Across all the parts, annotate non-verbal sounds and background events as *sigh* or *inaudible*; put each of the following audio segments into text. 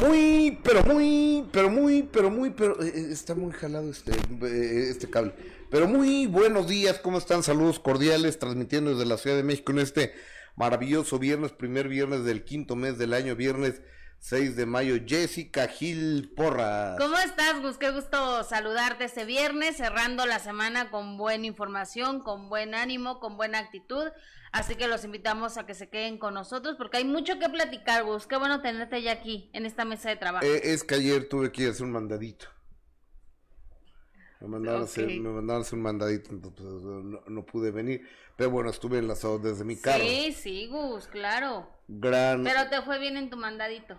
Muy, pero muy, pero muy, pero muy, pero eh, eh, está muy jalado este, eh, este cable. Pero muy buenos días, ¿cómo están? Saludos cordiales, transmitiendo desde la Ciudad de México en este maravilloso viernes, primer viernes del quinto mes del año, viernes 6 de mayo. Jessica Gil Porras. ¿Cómo estás, Gus? Qué gusto saludarte este viernes, cerrando la semana con buena información, con buen ánimo, con buena actitud. Así que los invitamos a que se queden con nosotros porque hay mucho que platicar, Gus. Qué bueno tenerte ya aquí en esta mesa de trabajo. Eh, es que ayer tuve que ir a hacer un mandadito. Me mandaron, a, hacer, me mandaron a hacer un mandadito, entonces no, no, pude venir. Pero bueno, estuve enlazado desde mi carro. Sí, sí, Gus, claro. Gran. Pero te fue bien en tu mandadito.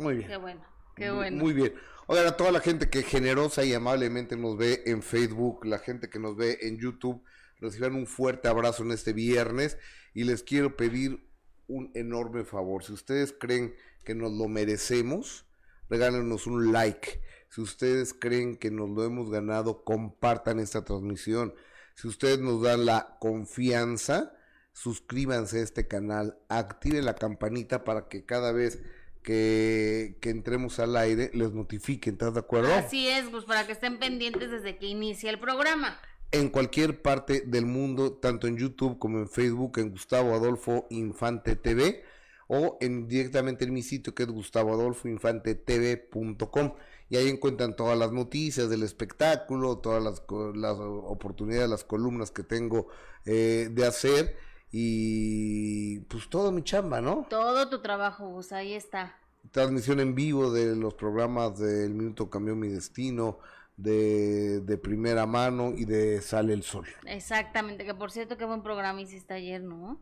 Muy bien. Qué bueno, qué bueno. Muy bien. Oigan, a toda la gente que generosa y amablemente nos ve en Facebook, la gente que nos ve en YouTube, reciban un fuerte abrazo en este viernes y les quiero pedir un enorme favor. Si ustedes creen que nos lo merecemos, regálenos un like. Si ustedes creen que nos lo hemos ganado, compartan esta transmisión. Si ustedes nos dan la confianza, suscríbanse a este canal, activen la campanita para que cada vez que, que, entremos al aire les notifiquen, ¿estás de acuerdo? Así es, pues para que estén pendientes desde que inicia el programa. En cualquier parte del mundo, tanto en YouTube como en Facebook, en Gustavo Adolfo Infante TV o en, directamente en mi sitio que es gustavoadolfoinfantetv.com y ahí encuentran todas las noticias del espectáculo, todas las, las oportunidades, las columnas que tengo eh, de hacer y pues todo mi chamba, ¿no? Todo tu trabajo, pues ahí está. Transmisión en vivo de los programas del Minuto Cambió Mi Destino, de, de, primera mano y de Sale el Sol. Exactamente, que por cierto, qué buen programa hiciste ayer, ¿no?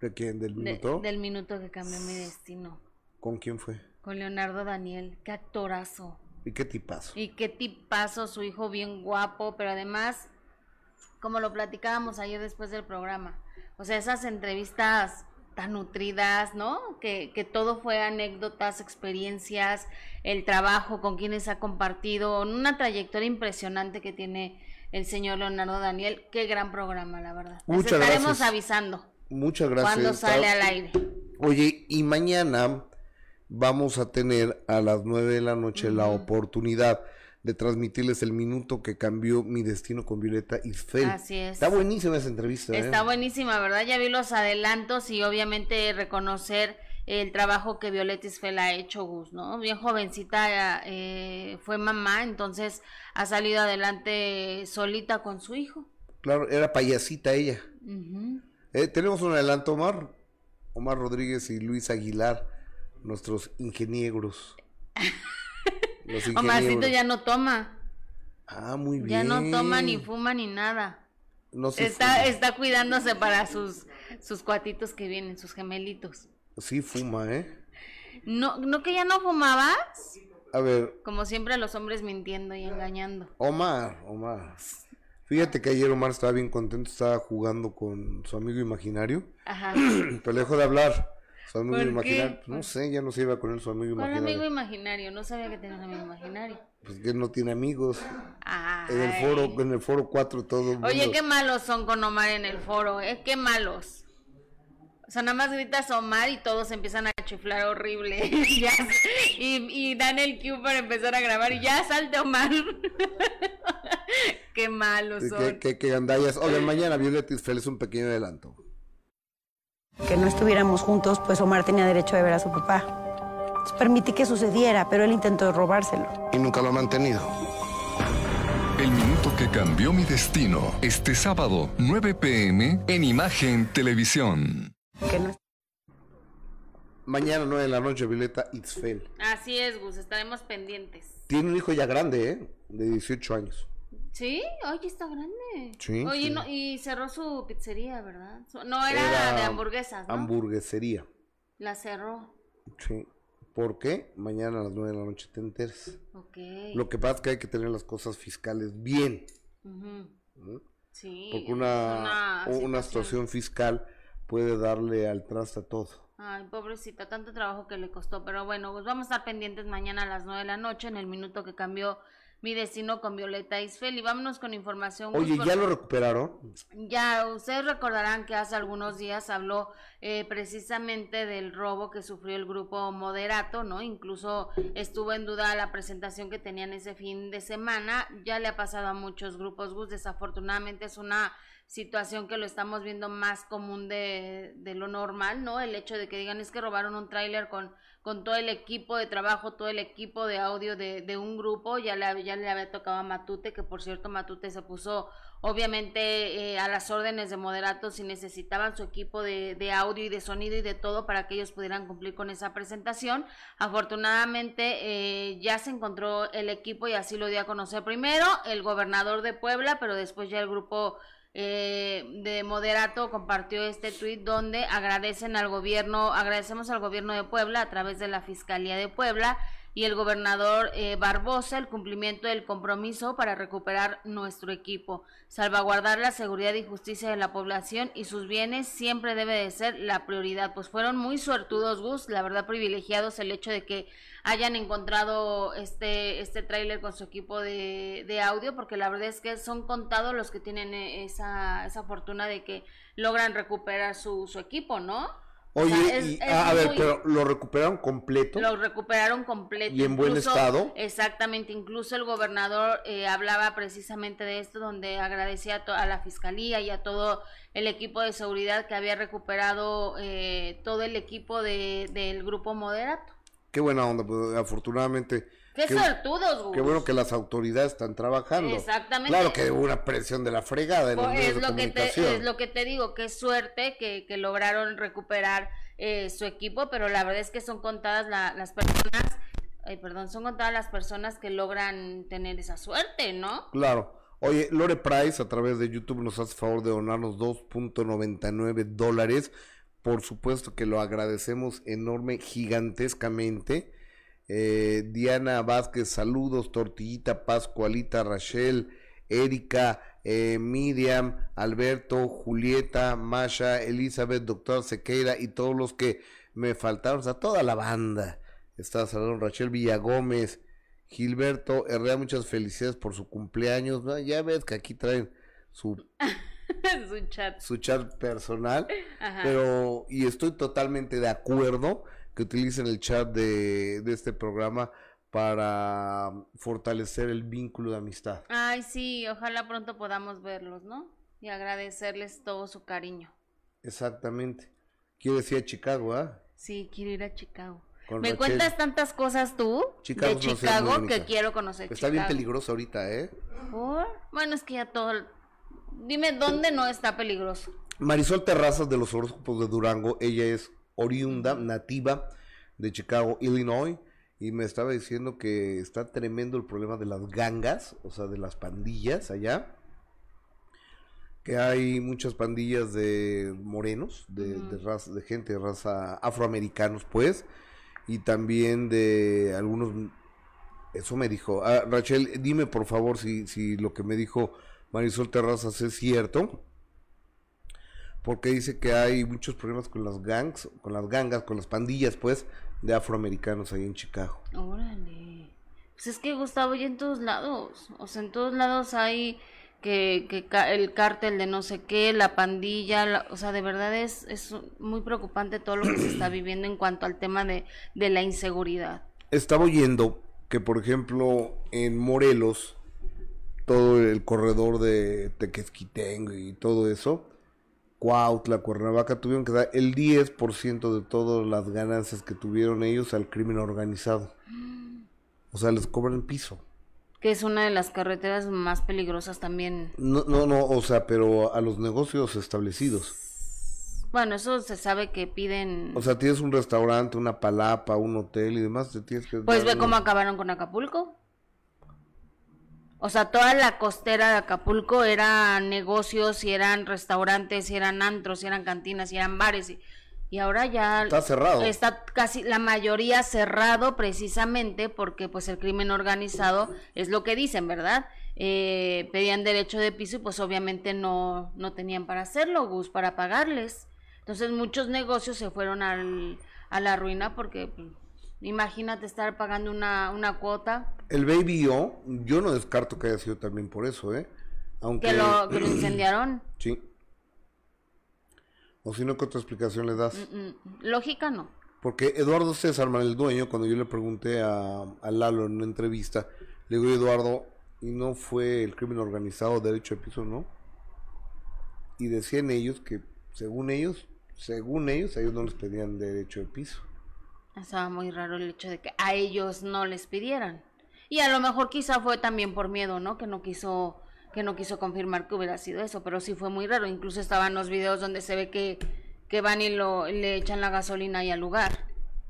¿De quién? ¿Del minuto? del minuto que cambió mi destino. ¿Con quién fue? Con Leonardo Daniel, qué actorazo. ¿Y qué tipazo? Y qué tipazo, su hijo bien guapo, pero además, como lo platicábamos ayer después del programa, o sea, esas entrevistas tan nutridas, ¿no? Que, que todo fue anécdotas, experiencias, el trabajo con quienes ha compartido, una trayectoria impresionante que tiene el señor Leonardo Daniel. Qué gran programa, la verdad. Muchas estaremos avisando. Muchas gracias. Cuando sale al aire. Oye, y mañana vamos a tener a las nueve de la noche la oportunidad de transmitirles el minuto que cambió mi destino con Violeta Isfel. Así es. Está buenísima esa entrevista. Está ¿eh? buenísima, ¿verdad? Ya vi los adelantos y obviamente reconocer el trabajo que Violeta Isfel ha hecho, Gus, ¿no? Bien jovencita, eh, fue mamá, entonces ha salido adelante solita con su hijo. Claro, era payasita ella. eh, tenemos un adelanto, Omar. Omar Rodríguez y Luis Aguilar, nuestros ingenieros. *laughs* Omarcito ya no toma. Ah, muy bien. Ya no toma ni fuma ni nada. No se está, fuma. está cuidándose para sus, sus cuatitos que vienen, sus gemelitos. Sí fuma, ¿eh? No, ¿No que ya no fumabas? A ver. Como siempre los hombres mintiendo y engañando. Omar, Omar. Fíjate que ayer Omar estaba bien contento, estaba jugando con su amigo imaginario. Ajá. *clears throat* Pero le dejó de hablar. Su amigo ¿Por imaginario. qué? No sé, ya no se iba con él su amigo ¿Cuál imaginario. amigo imaginario? No sabía que tenías amigo imaginario. Pues que él no tiene amigos. Ay. En el foro, en el foro 4 todo. Oye, mundo- qué malos son con Omar en el foro, ¿eh? Qué malos. O sea, nada más gritas Omar y todos empiezan a chiflar horrible. *laughs* Y, y dan el cue para empezar a grabar y ya salte Omar. *laughs* qué malos son. que, que, que gandallas. Oigan, mañana Violeta Isfel es un pequeño adelanto. Que no estuviéramos juntos, pues Omar tenía derecho de ver a su papá. Entonces, permití que sucediera, pero él intentó robárselo. Y nunca lo ha mantenido. El minuto que cambió mi destino. Este sábado, 9 pm, en Imagen Televisión. Que no Mañana 9 de la noche, Violeta Isfel. Así es, Gus, estaremos pendientes. Tiene un hijo ya grande, ¿eh? De 18 años. ¿Sí? Oye, está grande. Sí, Oye, sí. No, y cerró su pizzería, ¿verdad? No, era, de hamburguesas, ¿no? Hamburguesería. La cerró. Sí. ¿Por qué? Mañana a las 9 de la noche te enteras. Ok. Lo que pasa es que hay que tener las cosas fiscales bien. ¿no? Sí. Porque una, una situación fiscal puede darle al traste a todo. Ay, pobrecita, tanto trabajo que le costó. Pero bueno, pues vamos a estar pendientes mañana a las 9 de la noche en el minuto que cambió Mi Destino con Violeta Isfel. Y vámonos con información. Oye, ¿ya lo recuperaron? Ya, ustedes recordarán que hace algunos días habló eh, precisamente del robo que sufrió el grupo Moderato, ¿no? Incluso estuvo en duda la presentación que tenían ese fin de semana. Ya le ha pasado a muchos grupos, Gus. Desafortunadamente es una situación que lo estamos viendo más común de, de lo normal, ¿no? El hecho de que digan es que robaron un tráiler con con todo el equipo de trabajo, todo el equipo de audio de, de un grupo, ya le, ya le había tocado a Matute, que por cierto Matute se puso obviamente eh, a las órdenes de moderatos si necesitaban su equipo de, de, audio y de sonido y de todo para que ellos pudieran cumplir con esa presentación. Afortunadamente eh, ya se encontró el equipo y así lo dio a conocer primero el gobernador de Puebla, pero después ya el grupo eh, de Moderato compartió este tuit donde agradecen al gobierno, agradecemos al gobierno de Puebla a través de la Fiscalía de Puebla y el gobernador eh, Barbosa el cumplimiento del compromiso para recuperar nuestro equipo. Salvaguardar la seguridad y justicia de la población y sus bienes siempre debe de ser la prioridad. Pues fueron muy suertudos, Gus, la verdad privilegiados el hecho de que hayan encontrado este, este tráiler con su equipo de, de, audio, porque la verdad es que son contados los que tienen eh, esa, esa fortuna de que logran recuperar su, su equipo, ¿no? Oye, a ver, pero ¿lo recuperaron completo? Lo recuperaron completo. ¿Y en buen estado? Exactamente, incluso el gobernador eh, hablaba precisamente de esto, donde agradecía a, a, la fiscalía y a todo el equipo de seguridad que había recuperado eh, todo el equipo de, del grupo moderato. Qué buena onda, pues afortunadamente. Qué, qué suertudos, Qué bueno que las autoridades están trabajando. Exactamente. Claro que hubo una presión de la fregada en los medios es de lo que comunicación. te, es lo que te digo, qué suerte que, que lograron recuperar eh, su equipo, pero la verdad es que son contadas la, las personas, ay, perdón, son contadas las personas que logran tener esa suerte, ¿no? Claro. Oye, Lore Price a través de YouTube nos hace favor de donarnos 2.99 dólares. Por supuesto que lo agradecemos enorme, gigantescamente. Eh, Diana Vázquez, saludos. Tortillita, Pascualita, Rachel, Erika, eh, Miriam, Alberto, Julieta, Masha, Elizabeth, Doctor Sequeira y todos los que me faltaron, o sea, toda la banda. Está saludando Rachel Villagómez, Gilberto Herrera, muchas felicidades por su cumpleaños. ¿no? Ya ves que aquí traen su *laughs* su chat. su chat personal, Ajá. pero y estoy totalmente de acuerdo que utilicen el chat de, de este programa para fortalecer el vínculo de amistad. Ay, sí, ojalá pronto podamos verlos, ¿no? Y agradecerles todo su cariño. Exactamente. Quiero decir a Chicago, ¿ah? Sí, quiero ir a Chicago. Con Me Rachel. cuentas tantas cosas tú Chicago de Chicago que quiero conocer Está Chicago. bien peligroso ahorita, ¿eh? ¿Por? Bueno, es que ya todo... Dime dónde no está peligroso. Marisol Terrazas de los horóscopos de Durango, ella es oriunda, nativa de Chicago, Illinois, y me estaba diciendo que está tremendo el problema de las gangas, o sea, de las pandillas allá, que hay muchas pandillas de morenos, de, raza, de gente de raza afroamericanos, pues, y también de algunos, eso me dijo, Ah, Rachel, dime por favor si, si lo que me dijo Marisol Terrazas es cierto porque dice que hay muchos problemas con las gangs, con las gangas, con las pandillas, pues, de afroamericanos ahí en Chicago. Órale. Pues es que Gustavo, y en todos lados. O sea, en todos lados hay que, el cártel de no sé qué, la pandilla, la- o sea, de verdad es, es muy preocupante todo lo que se está *clears throat* viviendo en cuanto al tema de, de la inseguridad. Estaba oyendo que, por ejemplo, en Morelos, todo el corredor de Tequesquitengo y todo eso, Cuautla, Cuernavaca, tuvieron que dar el 10% de todas las ganancias que tuvieron ellos al crimen organizado. O sea, les cobran piso. Que es una de las carreteras más peligrosas también. No, no, no, o sea, pero a los negocios establecidos. Bueno, eso se sabe que piden... O sea, tienes un restaurante, una palapa, un hotel y demás, te tienes que... Pues ve cómo acabaron con Acapulco. O sea, toda la costera de Acapulco eran negocios, y eran restaurantes, y eran antros, y eran cantinas, y eran bares. Y, y ahora ya Está cerrado. está casi la mayoría cerrado precisamente porque pues el crimen organizado es lo que dicen, ¿verdad? Eh, pedían derecho de piso y pues obviamente no, no tenían para hacerlo, Gus, para pagarles. Entonces muchos negocios se fueron al, a la ruina porque pues, Imagínate estar pagando una, una cuota. El Baby O, yo no descarto que haya sido también por eso, ¿eh? Aunque... Que lo, que lo *clears throat* incendiaron. Sí. O si no, ¿qué otra explicación le das? Mm, mm, Lógica no. Porque Eduardo César, el dueño, cuando yo le pregunté a, a Lalo en una entrevista, le digo, Eduardo, ¿y no fue el crimen organizado derecho de piso, no? Y decían ellos que, según ellos, según ellos, a ellos no les pedían derecho de piso. Estaba muy raro el hecho de que a ellos no les pidieran. Y a lo mejor quizá fue también por miedo, ¿no? Que no quiso que no quiso confirmar que hubiera sido eso, pero sí fue muy raro. Incluso estaban los videos donde se ve que, que van y lo, le echan la gasolina ahí al lugar.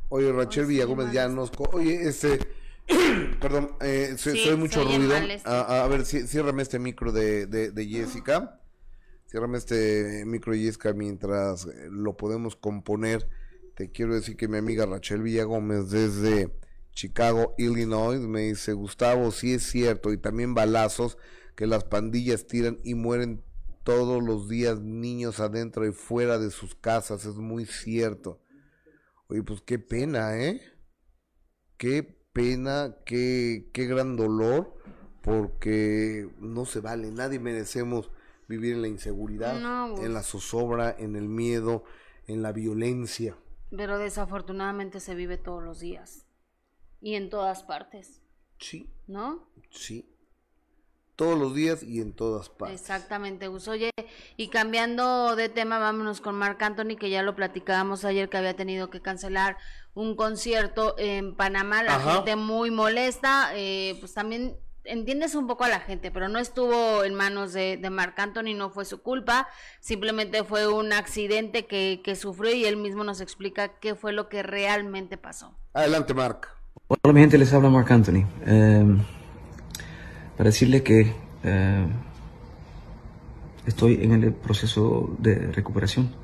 Oye, Rachel sí, Villagómez ya nos... Oye, este... *clears throat* Perdón, eh, se- Sí, soy mucho ruido. este. A, a ver, ci- ciérrame este micro de, de, de Jessica. Ciérrame este micro de Jessica mientras eh, lo podemos componer. Te quiero decir que mi amiga Rachel Villagómez desde Chicago, Illinois, me dice, Gustavo, sí es cierto, y también balazos que las pandillas tiran y mueren todos los días niños adentro y fuera de sus casas, es muy cierto. Oye, pues qué pena, ¿eh? Qué pena, qué, qué gran dolor, porque no se vale, nadie merecemos vivir en la inseguridad, No, en la zozobra, en el miedo, en la violencia. Pero desafortunadamente se vive todos los días. Y en todas partes, Sí, ¿no? sí. Todos los días y en todas partes. Exactamente, Gus. Oye, y cambiando de tema, vámonos con Marc Anthony, que ya lo platicábamos ayer que había tenido que cancelar un concierto en Panamá. La Ajá. gente muy molesta, eh, pues también entiendes un poco a la gente, pero no estuvo en manos de, de Marc Anthony, no fue su culpa, simplemente fue un accidente que, que sufrió y él mismo nos explica qué fue lo que realmente pasó. Adelante, Marc. Hola mi gente, les habla Mark Anthony. Eh, para decirle que eh, estoy en el proceso de recuperación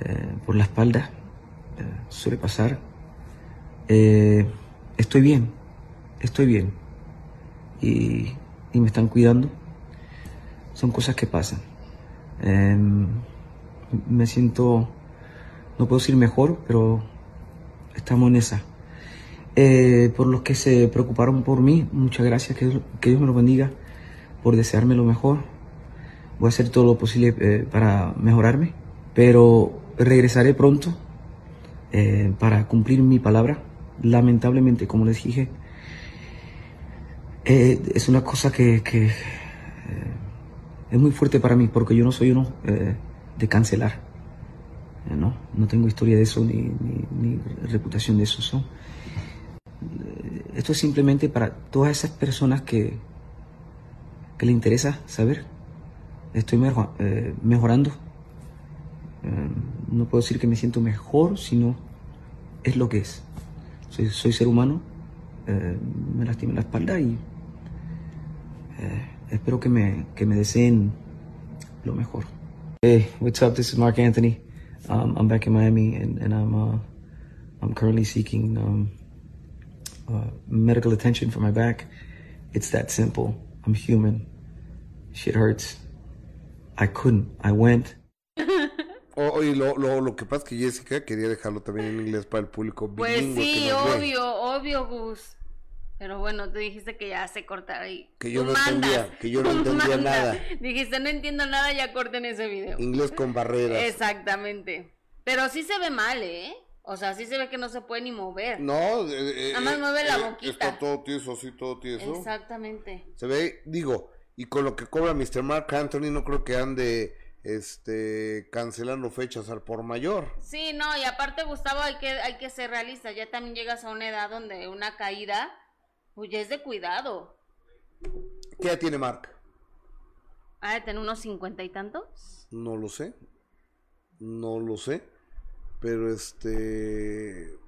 eh, por la espalda. eh, suele pasar. Eh, estoy bien, estoy bien. Y, me están cuidando. Son cosas que pasan. Eh, me siento, no puedo decir mejor, pero estamos en esa. Eh, por los que se preocuparon por mí, muchas gracias, que, que Dios me lo bendiga por desearme lo mejor. Voy a hacer todo lo posible eh, para mejorarme, pero regresaré pronto eh, para cumplir mi palabra. Lamentablemente, como les dije, eh, es una cosa que, eh, es muy fuerte para mí porque yo no soy uno eh, de cancelar. No, no tengo historia de eso ni, ni, ni reputación de eso. so, esto es simplemente para todas esas personas que, que le interesa saber. Estoy mejo- mejorando. No puedo decir que me siento mejor, sino es lo que es. Soy, soy ser humano, me lastimé la espalda y eh, espero que me, que me deseen lo mejor. Hey, what's up? This is Mark Anthony. Um, I'm back in Miami and, and I'm, uh, I'm currently seeking um, uh, medical attention for my back. It's that simple. I'm human. Shit hurts. I couldn't. I went. O- Oye, lo, lo, lo que pasa es que Jessica quería dejarlo también en inglés para el público Pues sí, que nos ve. obvio, obvio, Gus. Pero bueno, tú dijiste que ya se cortara ahí. Que yo no entendía, que yo no entendía mandas. nada. Dijiste, no entiendo nada, ya corten ese video. Inglés con barreras. Exactamente. Pero sí se ve mal, ¿eh? O sea, sí se ve que no se puede ni mover. No, eh, eh, Nada más mueve la eh, boquita. Está todo tieso, sí, todo tieso. Exactamente. Se ve, digo, y con lo que cobra Mr. Mark Anthony, no creo que ande este cancelando fechas al por mayor. Sí, no, y aparte, Gustavo, hay que, hay que ser realista. Ya también llegas a una edad donde una caída, pues ya es de cuidado. ¿Qué edad tiene Mark? ¿Ha de tener unos cincuenta y tantos? No lo sé. No lo sé. Pero este.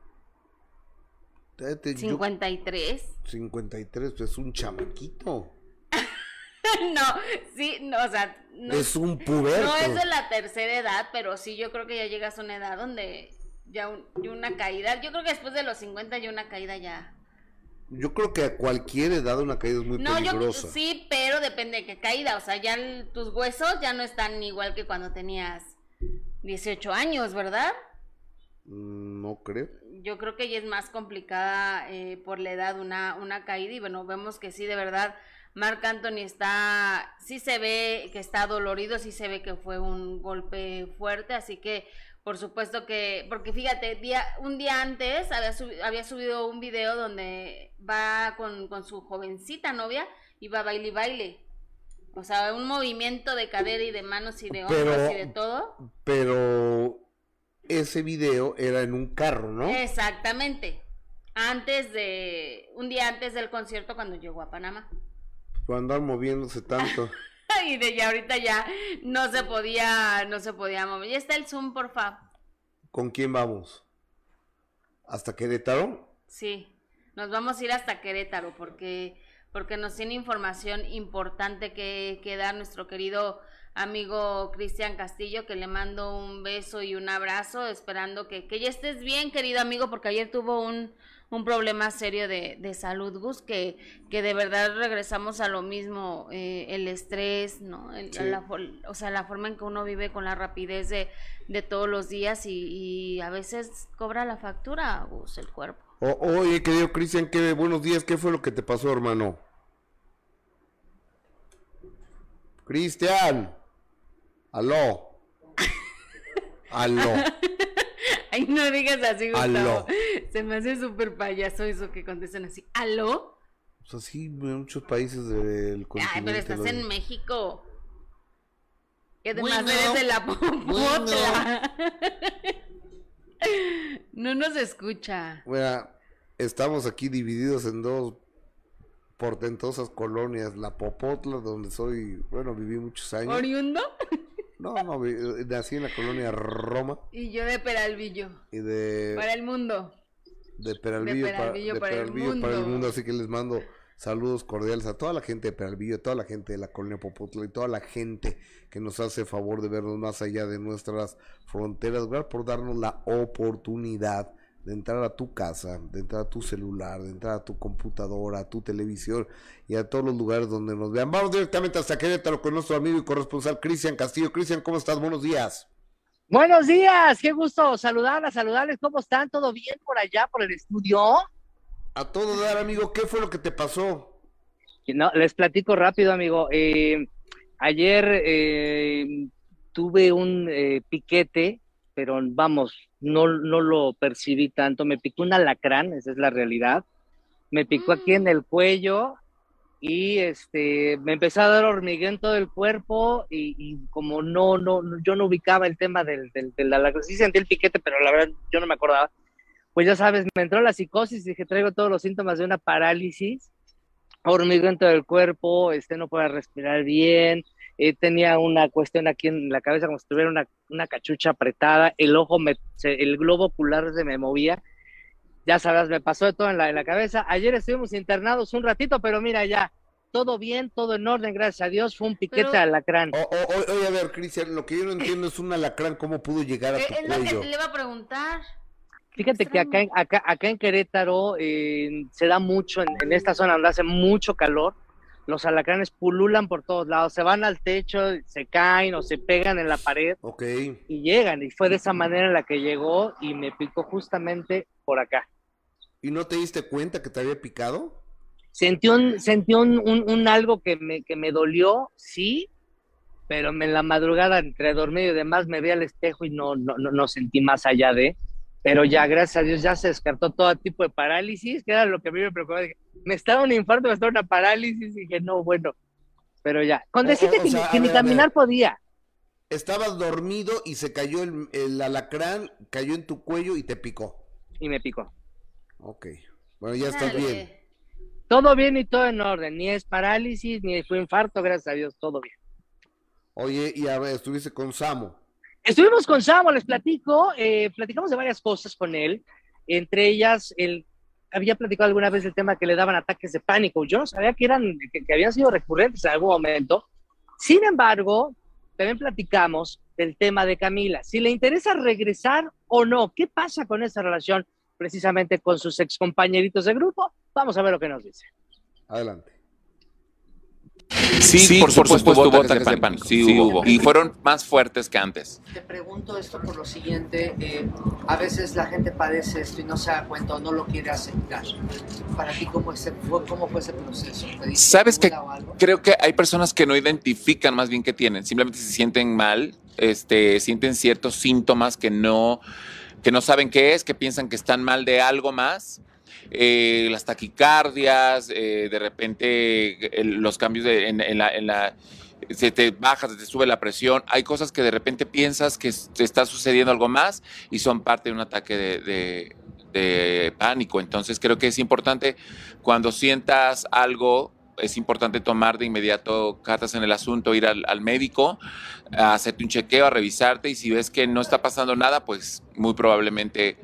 fíjate, yo- ¿Cincuenta y tres? 53, pues es un chamaquito. *laughs* no, sí, no, o sea, no, es un puberto. no es de la tercera edad, pero sí yo creo que ya llegas a una edad donde ya un- una caída, yo creo que después de los 50 ya una caída ya. Yo creo que a cualquier edad una caída es muy No, yo peligrosa. sí, pero depende de qué caída, o sea, ya el- tus huesos ya no están igual que cuando tenías 18 años, ¿verdad? Mm, No creo. yo creo que ella es más complicada eh, por la edad una, una caída y bueno, vemos que sí, de verdad, Marc Anthony está, sí se ve que está dolorido, sí se ve que fue un golpe fuerte, así que por supuesto que, porque fíjate, día, un día antes había, había subido un video donde va con, con su jovencita novia y va baile y baile. O sea, un movimiento de cadera y de manos y de hombros y de todo. Pero ese video era en un carro, ¿no? Exactamente. Antes de, un día antes del concierto cuando llegó a Panamá. Por andar moviéndose tanto. *laughs* *laughs* y de ya ahorita ya no se podía, no se podía mover. Ya está el Zoom, porfa. ¿Con quién vamos? ¿Hasta Querétaro? Sí, nos vamos a ir hasta Querétaro porque, porque nos tiene información importante que, que dar nuestro querido amigo Cristian Castillo, que le mando un beso y un abrazo, esperando que, que ya estés bien, querido amigo, porque ayer tuvo un, un problema serio de, de salud, Gus, que, que de verdad regresamos a lo mismo, eh, el estrés, ¿no? o sea, la forma en que uno vive con la rapidez de, de todos los días y, y, a veces cobra la factura, Gus, el cuerpo. oye, querido Cristian, qué buenos días, ¿qué fue lo que te pasó, hermano? Cristian. Aló. *laughs* Aló. Ay, no digas así, Gustavo. Se me hace súper payaso eso que contesten así. ¿Aló? O sea, sí, en muchos países del continente. Ay, pero estás en México. Y además eres de la popotla. *laughs* no nos escucha. Bueno, estamos aquí divididos en dos portentosas colonias. La Popotla, donde soy, bueno, viví muchos años. ¿Oriundo? No, no, eh, nací en la colonia Roma. Y yo de Peralvillo. Y de... Para el mundo. De Peralvillo, para, el mundo. Así que les mando saludos cordiales a toda la gente de Peralvillo, a toda la gente de la colonia Popotla y toda la gente que nos hace favor de vernos más allá de nuestras fronteras. Gracias por darnos la oportunidad de entrar a tu casa, de entrar a tu celular, de entrar a tu computadora, a tu televisión y a todos los lugares donde nos vean. Vamos directamente hasta Querétaro con nuestro amigo y corresponsal Cristian Castillo. Cristian, ¿cómo estás? Buenos días. Buenos días, qué gusto saludarlas, saludarles. ¿Cómo están? ¿Todo bien por allá, por el estudio? A todo dar, amigo. ¿Qué fue lo que te pasó? No, les platico rápido, amigo. Eh, ayer eh, tuve un eh, piquete pero vamos, no, no lo percibí tanto. Me picó un alacrán, esa es la realidad. Me picó aquí en el cuello y este, me empezó a dar hormigueo en todo el cuerpo y, como no, no, yo no ubicaba el tema del, del, alacrán. Sí sentí el piquete, pero la verdad yo no me acordaba. Pues ya sabes, me entró la psicosis, dije, traigo todos los síntomas de una parálisis, hormigueo en todo el cuerpo, este, no puedo respirar bien, eh, tenía una cuestión aquí en la cabeza como si tuviera una, una cachucha apretada, el ojo, me, el globo ocular se me movía, ya sabes, me pasó de todo en la, en la cabeza. Ayer estuvimos internados un ratito, pero mira ya, todo bien, todo en orden, gracias a Dios, fue un piquete alacrán. Oye, a ver, Cristian, lo que yo no entiendo es un alacrán, ¿cómo pudo llegar a eh, tu es cuello? lo que le iba a preguntar. Fíjate que acá, acá, acá en Querétaro eh, se da mucho, en, en, esta zona donde hace mucho calor, los alacranes pululan por todos lados, se van al techo, se caen o se pegan en la pared y llegan. Y fue de esa manera en la que llegó y me picó justamente por acá. ¿Y no te diste cuenta que te había picado? Sentí un, sentí un, un, algo que me, que me dolió, sí, pero en la madrugada entre dormir y demás me vi al espejo y no, no, no, no sentí más allá de pero ya, gracias a Dios, ya se descartó todo tipo de parálisis, que era lo que a mí me preocupaba. me estaba un infarto, me estaba una parálisis, y dije, no, bueno, pero ya. Con decirte que, ni caminar podía. Estabas dormido y se cayó el, alacrán, cayó en tu cuello y te picó. Y me picó. Ok. Bueno, ya estás bien. Todo bien y todo en orden. Ni es parálisis, ni fue infarto, gracias a Dios, todo bien. Oye, y a ver, estuviste con Samo. Estuvimos con Samo, les platico, eh, platicamos de varias cosas con él, entre ellas, él había platicado alguna vez el tema que le daban ataques de pánico. Yo no sabía que eran, que, habían sido recurrentes en algún momento. Sin embargo, también platicamos del tema de Camila. Si le interesa regresar o no, ¿qué pasa con esa relación precisamente con sus excompañeritos de grupo? Vamos a ver lo que nos dice. Adelante. Sí, por, supuesto, hubo ataques de pánico. Sí, hubo. Y fueron más fuertes que antes. Te pregunto esto por lo siguiente. eh, a veces la gente padece esto y no se da cuenta o no lo quiere aceptar. Para ti, ¿cómo, fue, cómo fue ese proceso? ¿Te diste ¿Sabes algo? Creo que hay personas que no identifican más bien que tienen. Simplemente se sienten mal, este, sienten ciertos síntomas que no, que no saben qué es, que piensan que están mal de algo más. Eh, las taquicardias, eh, de repente los cambios de- en, en la, en la- se te baja, se te sube la presión. Hay cosas que de repente piensas que te está sucediendo algo más y son parte de un ataque de, de- de pánico. Entonces creo que es importante cuando sientas algo, es importante tomar de inmediato cartas en el asunto, ir al, al médico, a hacerte un chequeo, a revisarte y si ves que no está pasando nada, pues muy probablemente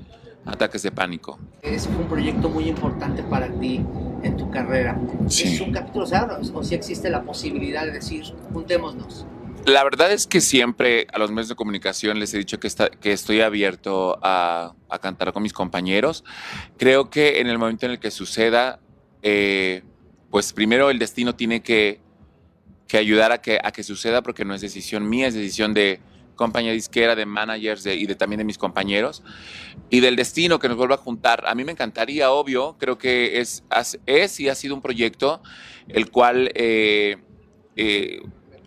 ataques de pánico. Ese fue un proyecto muy importante para ti en tu carrera. Sí. ¿Es un capítulo cerrado o si existe la posibilidad de decir, juntémonos? La verdad es que siempre a los medios de comunicación les he dicho que, está- que estoy abierto a, a cantar con mis compañeros. Creo que en el momento en el que suceda, eh, pues primero el destino tiene que, que ayudar a que, a que suceda porque no es decisión mía, es decisión de compañía disquera, de managers y de, también de mis compañeros y del destino que nos vuelva a juntar. A mí me encantaría, obvio, creo que es, es y ha sido un proyecto el cual... eh, eh,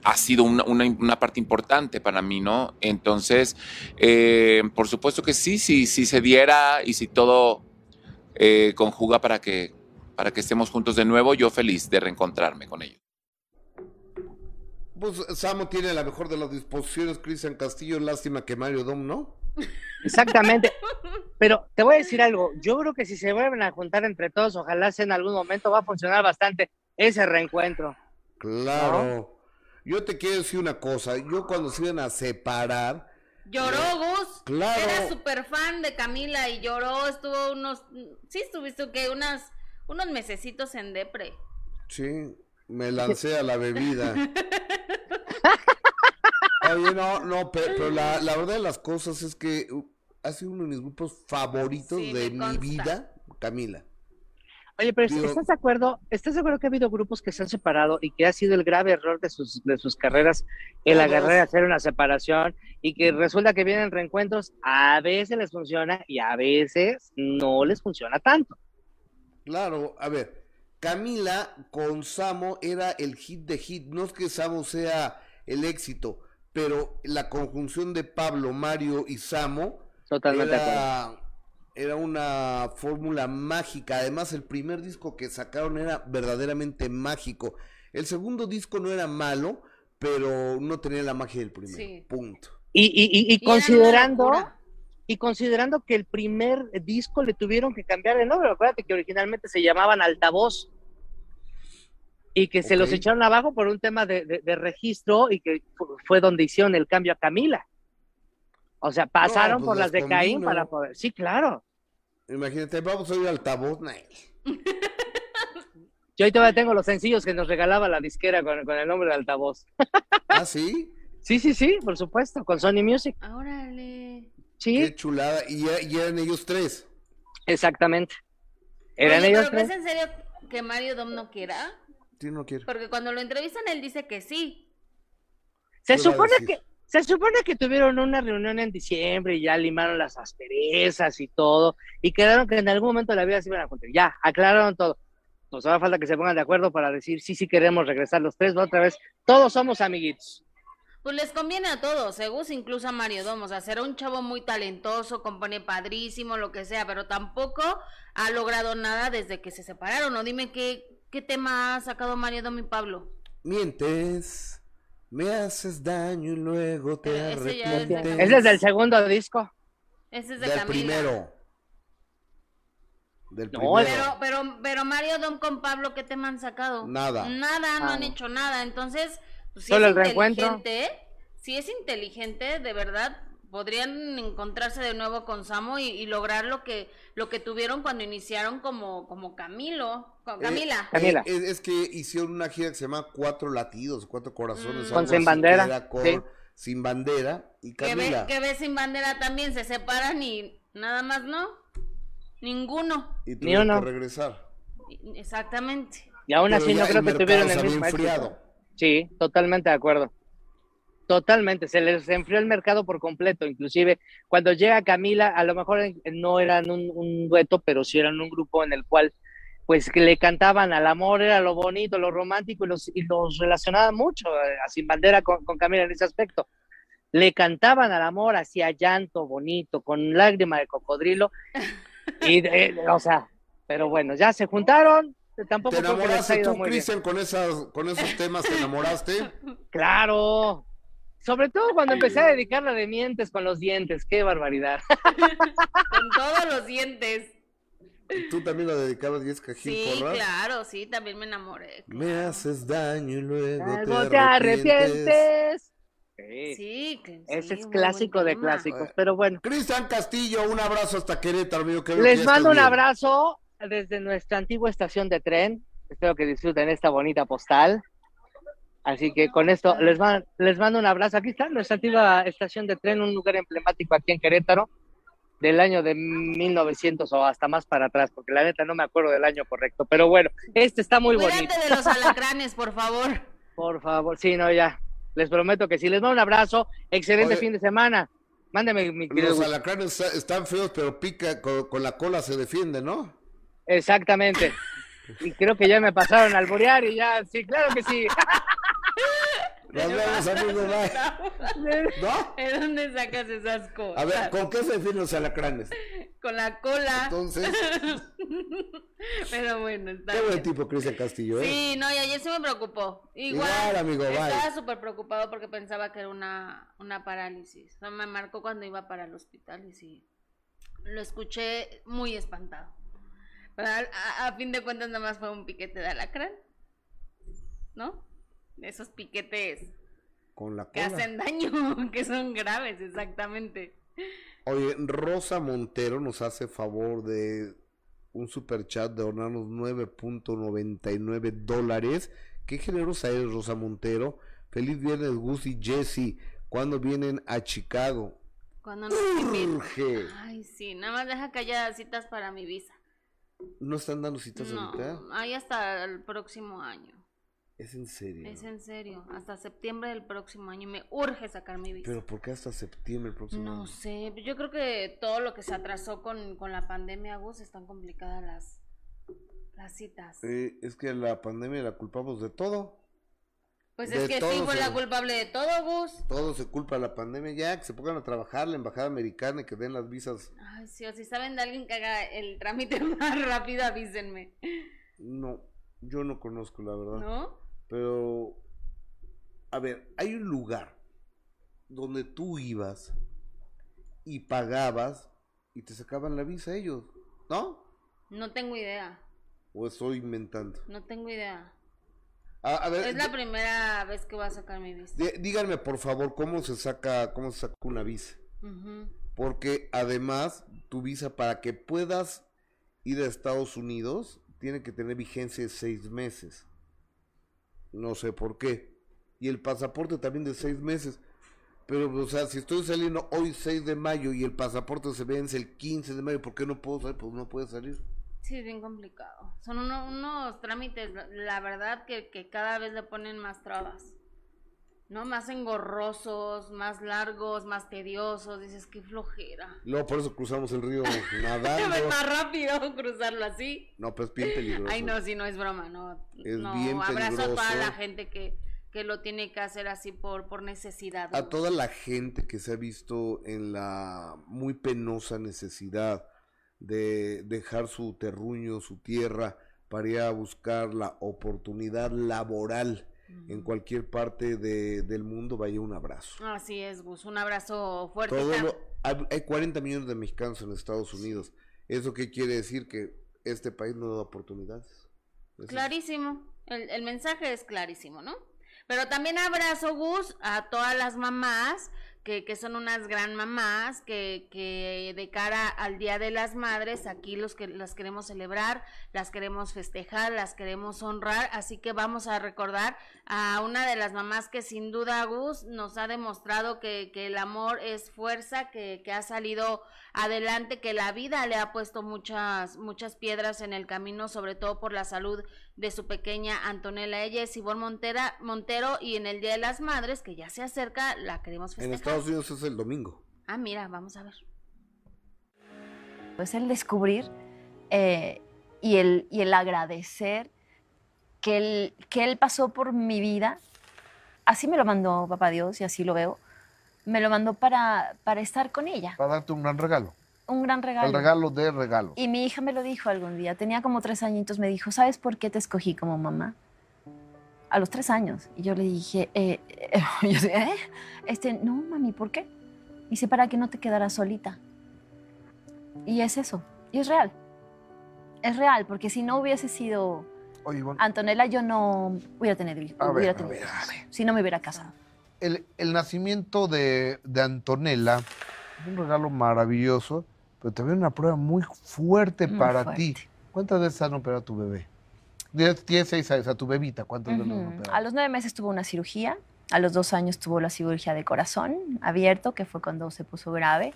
ha sido una, una- parte importante para mí, ¿no? Entonces, eh, por supuesto que sí, sí, si se diera y si todo conjuga para que, para que estemos juntos de nuevo, yo feliz de reencontrarme con ellos. Pues Samo tiene la mejor de las disposiciones, Cristian Castillo, lástima que Mario Dom, ¿no? Exactamente. *laughs* Pero te voy a decir algo. Yo creo que si se vuelven a juntar entre todos, ojalá sea en algún momento, va a funcionar bastante ese reencuentro. Claro. Yo te quiero decir una cosa, yo cuando se iban a separar, Lloró Gus. Claro. Era súper fan de Camila y lloró. Estuvo unos. Sí, estuviste que unas. Unos mesecitos en depre. sí, me lancé a la bebida. *laughs* Oye, no, no, pe- pero, la, la verdad de las cosas es que uh, ha sido uno de mis grupos favoritos Sí, de mi consta. vida, Camila. Oye, pero Digo- ¿estás de acuerdo? ¿Estás de acuerdo que ha habido grupos que se han separado y que ha sido el grave error de sus, de sus carreras el Todos. agarrar y hacer una separación y que resulta que vienen reencuentros, a veces les funciona y a veces no les funciona tanto? Claro, a ver, Camila con Samo era el hit de hit, no es que Samo sea el éxito, pero la conjunción de Pablo, Mario y Samo Totalmente era, era una fórmula mágica, además el primer disco que sacaron era verdaderamente mágico, el segundo disco no era malo, pero no tenía la magia del primero, Sí. punto. Y, y, y- y considerando. Y considerando que el primer disco le tuvieron que cambiar de nombre, acuérdate que originalmente se llamaban Altavoz y que se los echaron abajo por un tema de, de- de registro y que fu- fue donde hicieron el cambio a Camila. O sea, pasaron pues por las de Caín combino. para poder. Sí, claro. Imagínate, vamos a ir al altavoz. *laughs* Yo ahí todavía tengo los sencillos que nos regalaba la disquera con, con el nombre de Altavoz. ¿ah, sí? *laughs* Sí, sí, sí, por supuesto, con Sony Music. Órale. Sí, Qué chulada, y, eran ellos tres. exactamente. Eran Oye, ellos ¿pero crees tres. en serio que Mario Dom no quiera? Sí, no quiero. Porque cuando lo entrevistan él dice que sí. Se ¿Qué va a supone que se supone que tuvieron una reunión en diciembre y ya limaron las asperezas y todo y quedaron que en algún momento de la vida se iban a juntar. Ya, aclararon todo. Pues ahora falta que se pongan de acuerdo para decir sí, sí queremos regresar los tres, ¿no? otra vez. Todos somos amiguitos. Pues les conviene a todos, eh, Gus, incluso a Mario Dom. O sea, será un chavo muy talentoso, compone padrísimo, lo que sea, pero tampoco ha logrado nada desde que se separaron. O dime qué, qué tema ha sacado Mario Dom y Pablo. Mientes, me haces daño y luego te Eh, ese es de arrepientes. Ese es del segundo disco. Ese es de Del Camila. primero. Del No, primero. Pero, pero, pero Mario Dom con Pablo, ¿qué tema han sacado? Nada. Nada, no Ah, han no. hecho nada. Entonces, pues, si Solo es el reencuentro. si es inteligente, de verdad, podrían encontrarse de nuevo con Samo y, y lograr lo que, lo que tuvieron cuando iniciaron como, como Camilo, con Eh, Camila. Camila. eh, es, es que hicieron una gira que se llama Cuatro Latidos, Cuatro Corazones. Mm. Con Sin Bandera, con sí. Sin Bandera y que, ve, Camila. que ve sin bandera también, se separan y nada más no. Ninguno. Y Ni tuvieron uno. que regresar. Exactamente. Y aún Pero así no creo que tuvieron el mismo enfriado. Sí, totalmente de acuerdo. Totalmente, se les enfrió el mercado por completo, inclusive cuando llega Camila, a lo mejor no eran un, dueto, pero sí eran un grupo en el cual pues que le cantaban al amor, era lo bonito, lo romántico y los, y los relacionaban mucho, eh, a Sin Bandera con, con Camila en ese aspecto. Le cantaban al amor, hacía llanto bonito, con lágrima de cocodrilo, y eh, o sea, pero bueno, ya se juntaron, tampoco ¿Te enamoraste tú. Cristian, con, esas, con esos temas? ¿Te enamoraste? *laughs* Claro, sobre todo cuando empecé a dedicarla de mientes con los dientes, qué barbaridad. *laughs* Con todos los dientes. ¿Tú también la dedicabas, Jessica Gil Sí, Porras? claro, sí, también me enamoré. Me haces daño y luego Algo te, te arrepientes. arrepientes. Sí, Sí, que- ese sí, es clásico de clásicos, pero bueno. Cristian Castillo, un abrazo hasta Querétaro, amigo. que Les mando un bien. abrazo desde nuestra antigua estación de tren. Espero que disfruten esta bonita postal. Así que con esto les, ma- les mando un abrazo. Aquí está nuestra antigua estación de tren, un lugar emblemático aquí en Querétaro, del año de 1900 o hasta más para atrás, porque la neta no me acuerdo del año correcto. Pero bueno, este está muy Cuídate bonito. de los alacranes, por favor. *laughs* Por favor, sí, no, ya. Les prometo que sí. Les mando un abrazo. Excelente Oye. fin de semana. Mándeme mi querido Los alacranes está- están feos, pero pica, con, con la cola se defiende, ¿no? Exactamente. Y creo que ya me pasaron al borear y ya, sí, claro que sí. Nos vemos, amigos, bye. ¿No? ¿De dónde sacas esas cosas? A ver, ¿con qué se defienden los alacranes? Con la cola. Entonces, *laughs* Pero bueno, está qué buen bien. tipo Cristian Castillo, ¿eh? Sí, no, y ayer sí me preocupó. Igual, Igual, amigo, bye. estaba súper preocupado porque pensaba que era una, una parálisis. O sea, me marcó cuando iba para el hospital y sí, lo escuché muy espantado. A, fin de cuentas nada más fue un piquete de alacrán, ¿no? Esos piquetes Con la que hacen daño, *laughs* que son graves, exactamente. Oye, Rosa Montero nos hace favor de un super chat de donarnos 9.99 dólares. Qué generosa es Rosa Montero. Feliz viernes, Gus y Jesse. ¿Cuándo vienen a Chicago? Cuando nos. Urge. Ay, sí, nada más deja que haya citas para mi visa. ¿No están dando citas No, ahorita? hay hasta el próximo año. Es en serio. Es en serio, hasta septiembre del próximo año. Me urge sacar mi visa. Pero ¿por qué hasta septiembre el próximo No año? sé, yo creo que todo lo que se atrasó con, con la pandemia, Gus, están complicadas las, las citas. Eh, es que la pandemia la culpamos de todo. Pues es que sí todo fue la culpable de todo, Gus. Todo se culpa de la pandemia. Ya, que se pongan a trabajar la embajada americana y que den las visas. Ay, sí, o si saben de alguien que haga el trámite *laughs* más rápido, avísenme. No, yo no conozco la verdad. ¿No? Pero, a ver, hay un lugar donde tú ibas y pagabas y te sacaban la visa ellos, ¿no? No tengo idea, ¿O estoy inventando? no tengo idea. A, a ver, Es la primera vez que voy a sacar mi visa. dí- díganme por favor cómo se saca, cómo se saca una visa. Porque además, tu visa para que puedas ir a Estados Unidos tiene que tener vigencia de seis meses. No sé por qué. Y el pasaporte también de seis meses. Pero, o sea, si estoy saliendo hoy 6 de mayo y el pasaporte se vence el 15 de mayo, ¿por qué no puedo salir? Pues no puede salir. Sí, es bien complicado. Son uno- unos trámites, la, verdad, que, que cada vez le ponen más trabas. ¿No? Más engorrosos, más largos, más tediosos. Dices, qué flojera. Luego por eso cruzamos el río *laughs* Es nadando. más rápido cruzarlo así. No, pues bien peligroso. Ay, no, si no es broma, no. Es no, bien abrazo a toda la gente que, que lo tiene que hacer así por, por necesidad. a toda la gente que se ha visto en la muy penosa necesidad de dejar su terruño, su tierra, para ir a buscar la oportunidad laboral en cualquier parte de- del mundo, vaya un abrazo. Así es, Gus. Un abrazo fuerte. Lo- hay, hay 40 millones de mexicanos en Estados Unidos. ¿Eso qué quiere decir? Que este país no da oportunidades. Es- Clarísimo. El, el mensaje es clarísimo, ¿no? Pero también abrazo, Gus, a todas las mamás que, que son unas gran mamás, que, que de cara al Día de las Madres, aquí los que las queremos celebrar, las queremos festejar, las queremos honrar, así que vamos a recordar a una de las mamás que sin duda Gus nos ha demostrado que, que el amor es fuerza, que, que, ha salido adelante, que la vida le ha puesto muchas, muchas piedras en el camino, sobre todo por la salud de su pequeña Antonella. Ella es Ivonne Montera, Montero y en el Día de las Madres, que ya se acerca, la queremos festejar. En Estados Unidos es el domingo. Ah, mira, vamos a ver. Pues el descubrir eh, y, el, y el agradecer que él, que él pasó por mi vida, así me lo mandó Papá Dios y así lo veo, me lo mandó para, para estar con ella. Para darte un gran regalo. Un gran regalo. El regalo de regalo. Y mi hija me lo dijo algún día, tenía como tres añitos, me dijo, ¿sabes por qué te escogí como mamá? A los tres años. Y yo le dije, eh, eh, *laughs* yo dije, ¿eh? Este, no, mami, ¿por qué? Dice, para que no te quedaras solita. Y es eso, y es real. Es real, porque si no hubiese sido Oye, Ivonne, Antonella, yo no hubiera tenido. A ver, hubiera a tenido ver, a ver. Si no me hubiera casado. el, el nacimiento de, de Antonella es un regalo maravilloso, pero también una prueba muy fuerte Muy para fuerte. ti. ¿Cuántas veces han operado a tu bebé? Diez, seis años, a tu bebita, ¿cuántas veces lo han operado? A los nueve meses tuvo una cirugía. A los dos años tuvo la cirugía de corazón abierto, que fue cuando se puso grave.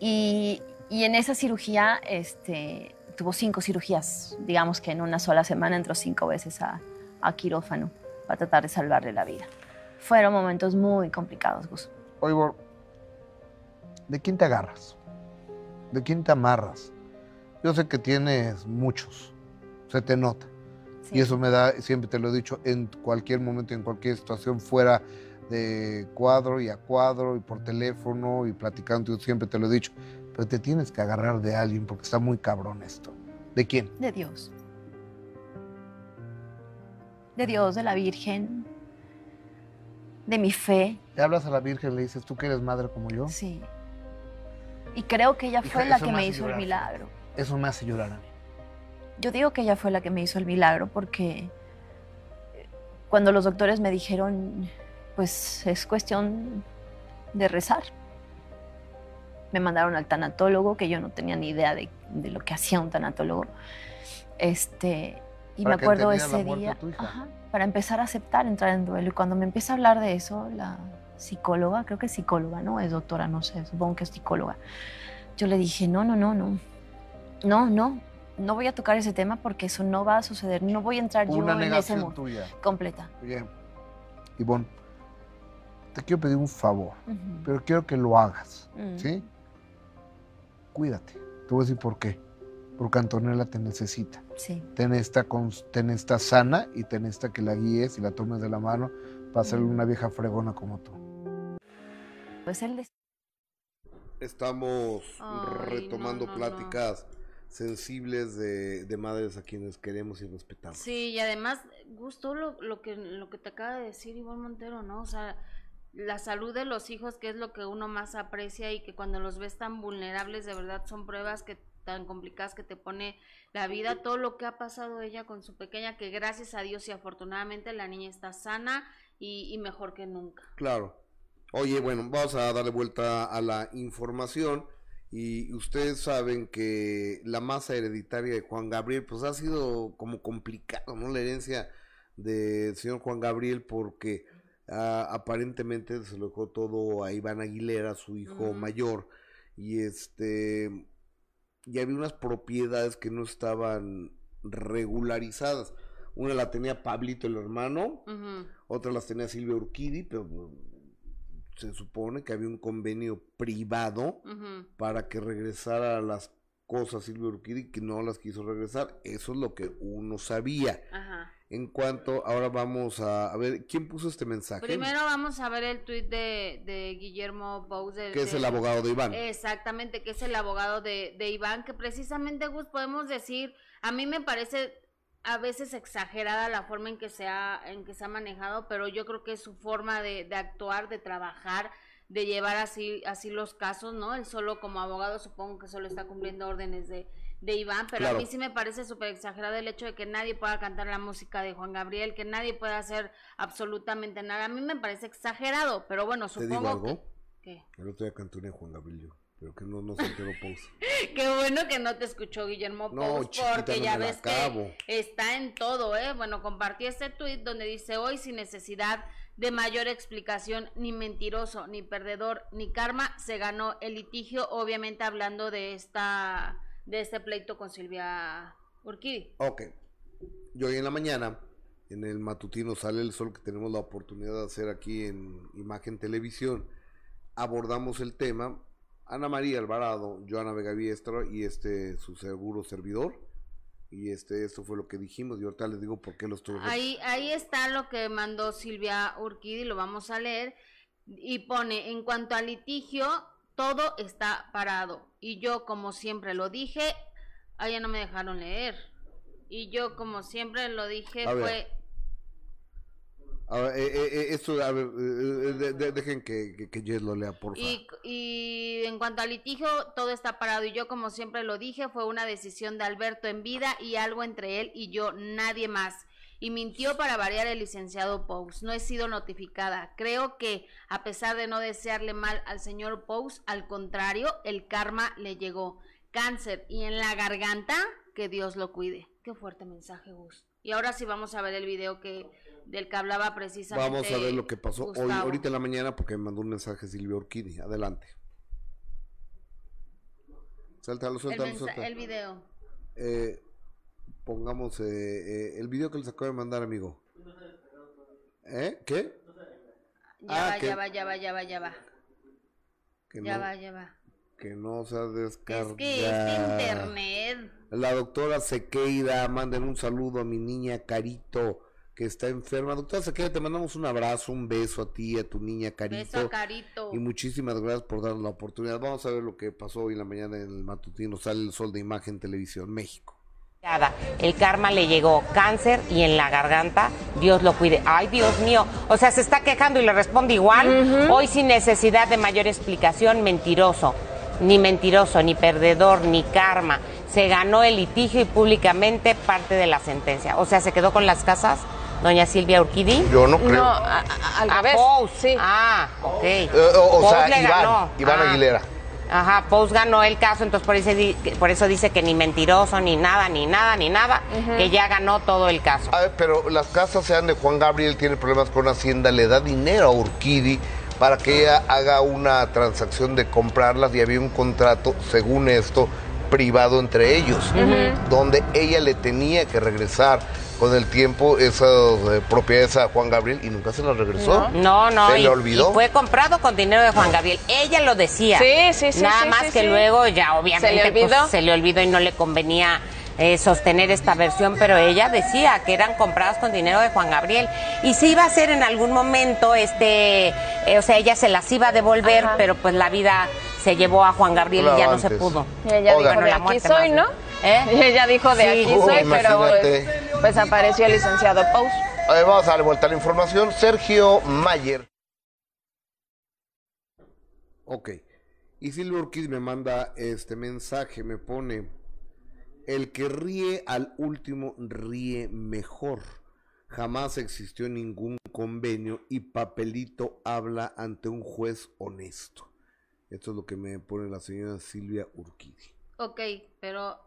Y, y en esa cirugía este, tuvo cinco cirugías. Digamos que en una sola semana entró cinco veces a, a quirófano para tratar de salvarle la vida. Fueron momentos muy complicados, Gus. Ivonne, ¿de quién te agarras? ¿De quién te amarras? Yo sé que tienes muchos, se te nota. Sí. Y eso me da, siempre te lo he dicho, en cualquier momento, en cualquier situación, fuera de cuadro y a cuadro y por teléfono y platicando, yo siempre te lo he dicho. Pero te tienes que agarrar de alguien porque está muy cabrón esto. ¿De quién? De Dios. De Dios, de la Virgen, de mi fe. Le hablas a la Virgen, le dices, tú que eres madre como yo. Sí. Y creo que ella Hija, fue la que me hizo el milagro. Eso me hace llorar a mí. Yo digo que ella fue la que me hizo el milagro porque eh, cuando los doctores me dijeron, pues es cuestión de rezar. Me mandaron al tanatólogo, que yo no tenía ni idea de, de lo que hacía un tanatólogo. Este, y Para me acuerdo ese día, ajá, para empezar a aceptar entrar en duelo. Y cuando me empieza a hablar de eso, la psicóloga, creo que es psicóloga, ¿no? Es doctora, no sé, supongo que es psicóloga. Yo le dije, no, no, no, no. No, no, no voy a tocar ese tema porque eso no va a suceder. No voy a entrar yo en ese mundo. tuya. Completa. Oye, Ivonne, te quiero pedir un favor, pero quiero que lo hagas, Mm. ¿sí? Cuídate. Te voy a decir por qué. Porque Antonella te necesita. Sí. Te necesita, cons- te necesita sana y te necesita que la guíes y la tomes de la mano para hacerle una vieja fregona como tú. Pues él Estamos Ay, retomando no, no, pláticas sensibles de, de madres a quienes queremos y respetamos. Sí, y además, gustó lo, lo, que, lo que te acaba de decir Ivonne Montero, ¿no? O sea, la salud de los hijos, que es lo que uno más aprecia y que cuando los ves tan vulnerables, de verdad son pruebas que tan complicadas que te pone la vida, todo lo que ha pasado ella con su pequeña, que gracias a Dios y afortunadamente la niña está sana y, y mejor que nunca. Claro. Oye, bueno, vamos a darle vuelta a la información. Y ustedes saben que la masa hereditaria de Juan Gabriel, pues ha sido como complicado, ¿no? La herencia del señor Juan Gabriel, porque ah, aparentemente se lo dejó todo a Iván Aguilera, su hijo mayor. Y este. Y había unas propiedades que no estaban regularizadas. Una la tenía Pablito, el hermano, Ujú. otras las tenía Silvia Urquidi, pero mm, se supone que había un convenio privado para que regresara las cosas Silvia Urquidi que no las quiso regresar. Eso es lo que uno sabía. Ajá. En cuanto, ahora vamos a, a ver, ¿quién puso este mensaje? Primero vamos a ver el tuit de, de Guillermo Bous. de- que es el abogado de Iván. Exactamente, que es el abogado de, de Iván, que precisamente, Gus, podemos decir, a mí me parece a veces exagerada la forma en que se ha, en que se ha manejado, pero yo creo que es su forma de, de actuar, de trabajar, de llevar así, así los casos, ¿no? Él solo como abogado supongo que solo está cumpliendo órdenes de, de Iván, pero Claro. a mí sí me parece súper exagerado el hecho de que nadie pueda cantar la música de Juan Gabriel, que nadie pueda hacer absolutamente nada. A mí me parece exagerado, pero bueno, ¿Te digo supongo algo? que... ¿qué? El otro día canté una Juan Gabriel yo. pero que no, no se enteró Pous. *laughs* Qué bueno que no te escuchó Guillermo No, Pous, porque no ya ves acabo. que está en todo, ¿eh? Bueno, compartí este tuit donde dice hoy sin necesidad de mayor explicación, ni mentiroso, ni perdedor, ni karma, se ganó el litigio, obviamente hablando de esta, de este pleito con Silvia Urquidi. Ok. Y hoy en la mañana, en el matutino Sale el Sol, que tenemos la oportunidad de hacer aquí en Imagen Televisión, abordamos el tema. Ana María Alvarado, Joana Vega Biestra y este su seguro servidor. Y este, esto fue lo que dijimos. Y ahorita les digo por qué lo estoy Ahí, ahí está lo que mandó Silvia Urquidi, lo vamos a leer. Y pone, en cuanto al litigio, todo está parado. Y yo, como siempre lo dije, ah, ya no me dejaron leer. Y yo, como siempre lo dije, A fue... A ver, eh, eh, eh, esto, a ver, eh, eh, de- de- dejen que, que, que Jess lo lea, por favor. Y, y en cuanto al litigio, todo está parado. Y yo, como siempre lo dije, fue una decisión de Alberto en vida y algo entre él y yo, nadie más. Y mintió para variar el licenciado Pous. No he sido notificada. Creo que, a pesar de no desearle mal al señor Pous, al contrario, el karma le llegó. Cáncer y en la garganta, que Dios lo cuide. Qué fuerte mensaje, Gus. Y ahora sí vamos a ver el video que del que hablaba precisamente. Vamos a ver lo que pasó hoy, ahorita en la mañana, porque me mandó un mensaje Silvia Urquidi. Adelante. Suéltalo, el, suéltalo, mensa- suéltalo. el video. Eh, pongamos eh, eh, el video que les acabo de mandar, amigo. ¿Eh? ¿Qué? Ya Ah, va, que- ya va, ya va, ya va, ya va. Que Ya no, va, ya va. que no se ha descargado. Es que este internet. La doctora Sequeira, manden un saludo a mi niña Carito, que está enferma. Doctora Sequeira, te mandamos un abrazo, un beso a ti, a tu niña Carito. Beso a Carito. Y muchísimas gracias por darnos la oportunidad. Vamos a ver lo que pasó hoy en la mañana en el matutino. Sale el sol de imagen televisión México. El karma le llegó cáncer y en la garganta, Dios lo cuide. Ay, Dios mío. O sea, se está quejando y le responde igual. Hoy sin necesidad de mayor explicación, mentiroso. Ni mentiroso, ni perdedor, ni karma. Se ganó el litigio y públicamente parte de la sentencia. O sea, se quedó con las casas, doña Silvia Urquidi. Yo no creo. No, a- a-. Pous. Sí. Ah, ok. Eh, o o sea, le Iván, ganó. Iván Ah. Aguilera. Ajá, Pous ganó el caso, entonces por eso, di- por eso dice que ni mentiroso, ni nada, ni nada, ni nada, que ya ganó todo el caso. A ver, pero las casas sean de Juan Gabriel, tiene problemas con Hacienda, le da dinero a Urquidi para que ella haga una transacción de comprarlas y había un contrato, según esto, privado entre ellos, donde ella le tenía que regresar con el tiempo esas eh, propiedades a Juan Gabriel y nunca se las regresó. No, no, Se y, le olvidó. y fue comprado con dinero de Juan Gabriel. Ella lo decía. Sí, sí, sí, Nada sí, más sí, que sí. luego ya obviamente ¿Se le olvidó? pues, se le olvidó y no le convenía eh, sostener esta versión, pero ella decía que eran compradas con dinero de Juan Gabriel y se iba a hacer en algún momento, este, eh, o sea, ella se las iba a devolver, Ajá. pero pues la vida se llevó a Juan Gabriel y ya no se pudo. Y ella Oigan. dijo, la aquí muerte soy, más ¿no? ¿Eh? *laughs* Ella dijo, de Sí. aquí Oh, soy, pero pues, pues apareció el licenciado Pous. A ver, vamos a darle vuelta a la información. Sergio Mayer. Ok. Y Silvia Urquiz me manda este mensaje, me pone, el que ríe al último ríe mejor. Jamás existió ningún convenio y Papelito habla ante un juez honesto. Esto es lo que me pone la señora Silvia Urquidi. Ok, pero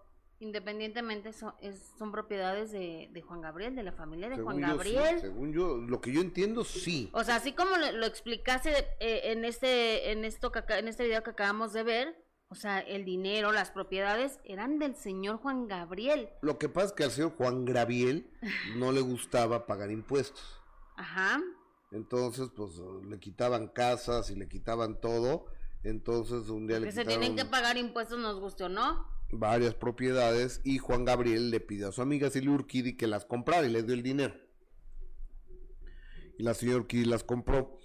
independientemente son, es- son propiedades de, de Juan Gabriel, de la familia de Juan yo, sí, Gabriel. según yo, lo que yo entiendo, sí. O sea, así como lo, lo explicaste eh, en este en esto que en este video que acabamos de ver, o sea, el dinero, las propiedades eran del señor Juan Gabriel. Lo que pasa es que al señor Juan Gabriel no le gustaba pagar impuestos. Ajá. Entonces, pues le quitaban casas y le quitaban todo. Entonces, un día le Que se quitaron tienen que pagar impuestos, nos guste o no. Varias propiedades y Juan Gabriel le pidió a su amiga Silvia Urquidi que las comprara y le dio el dinero. Y la señora Urquidi las compró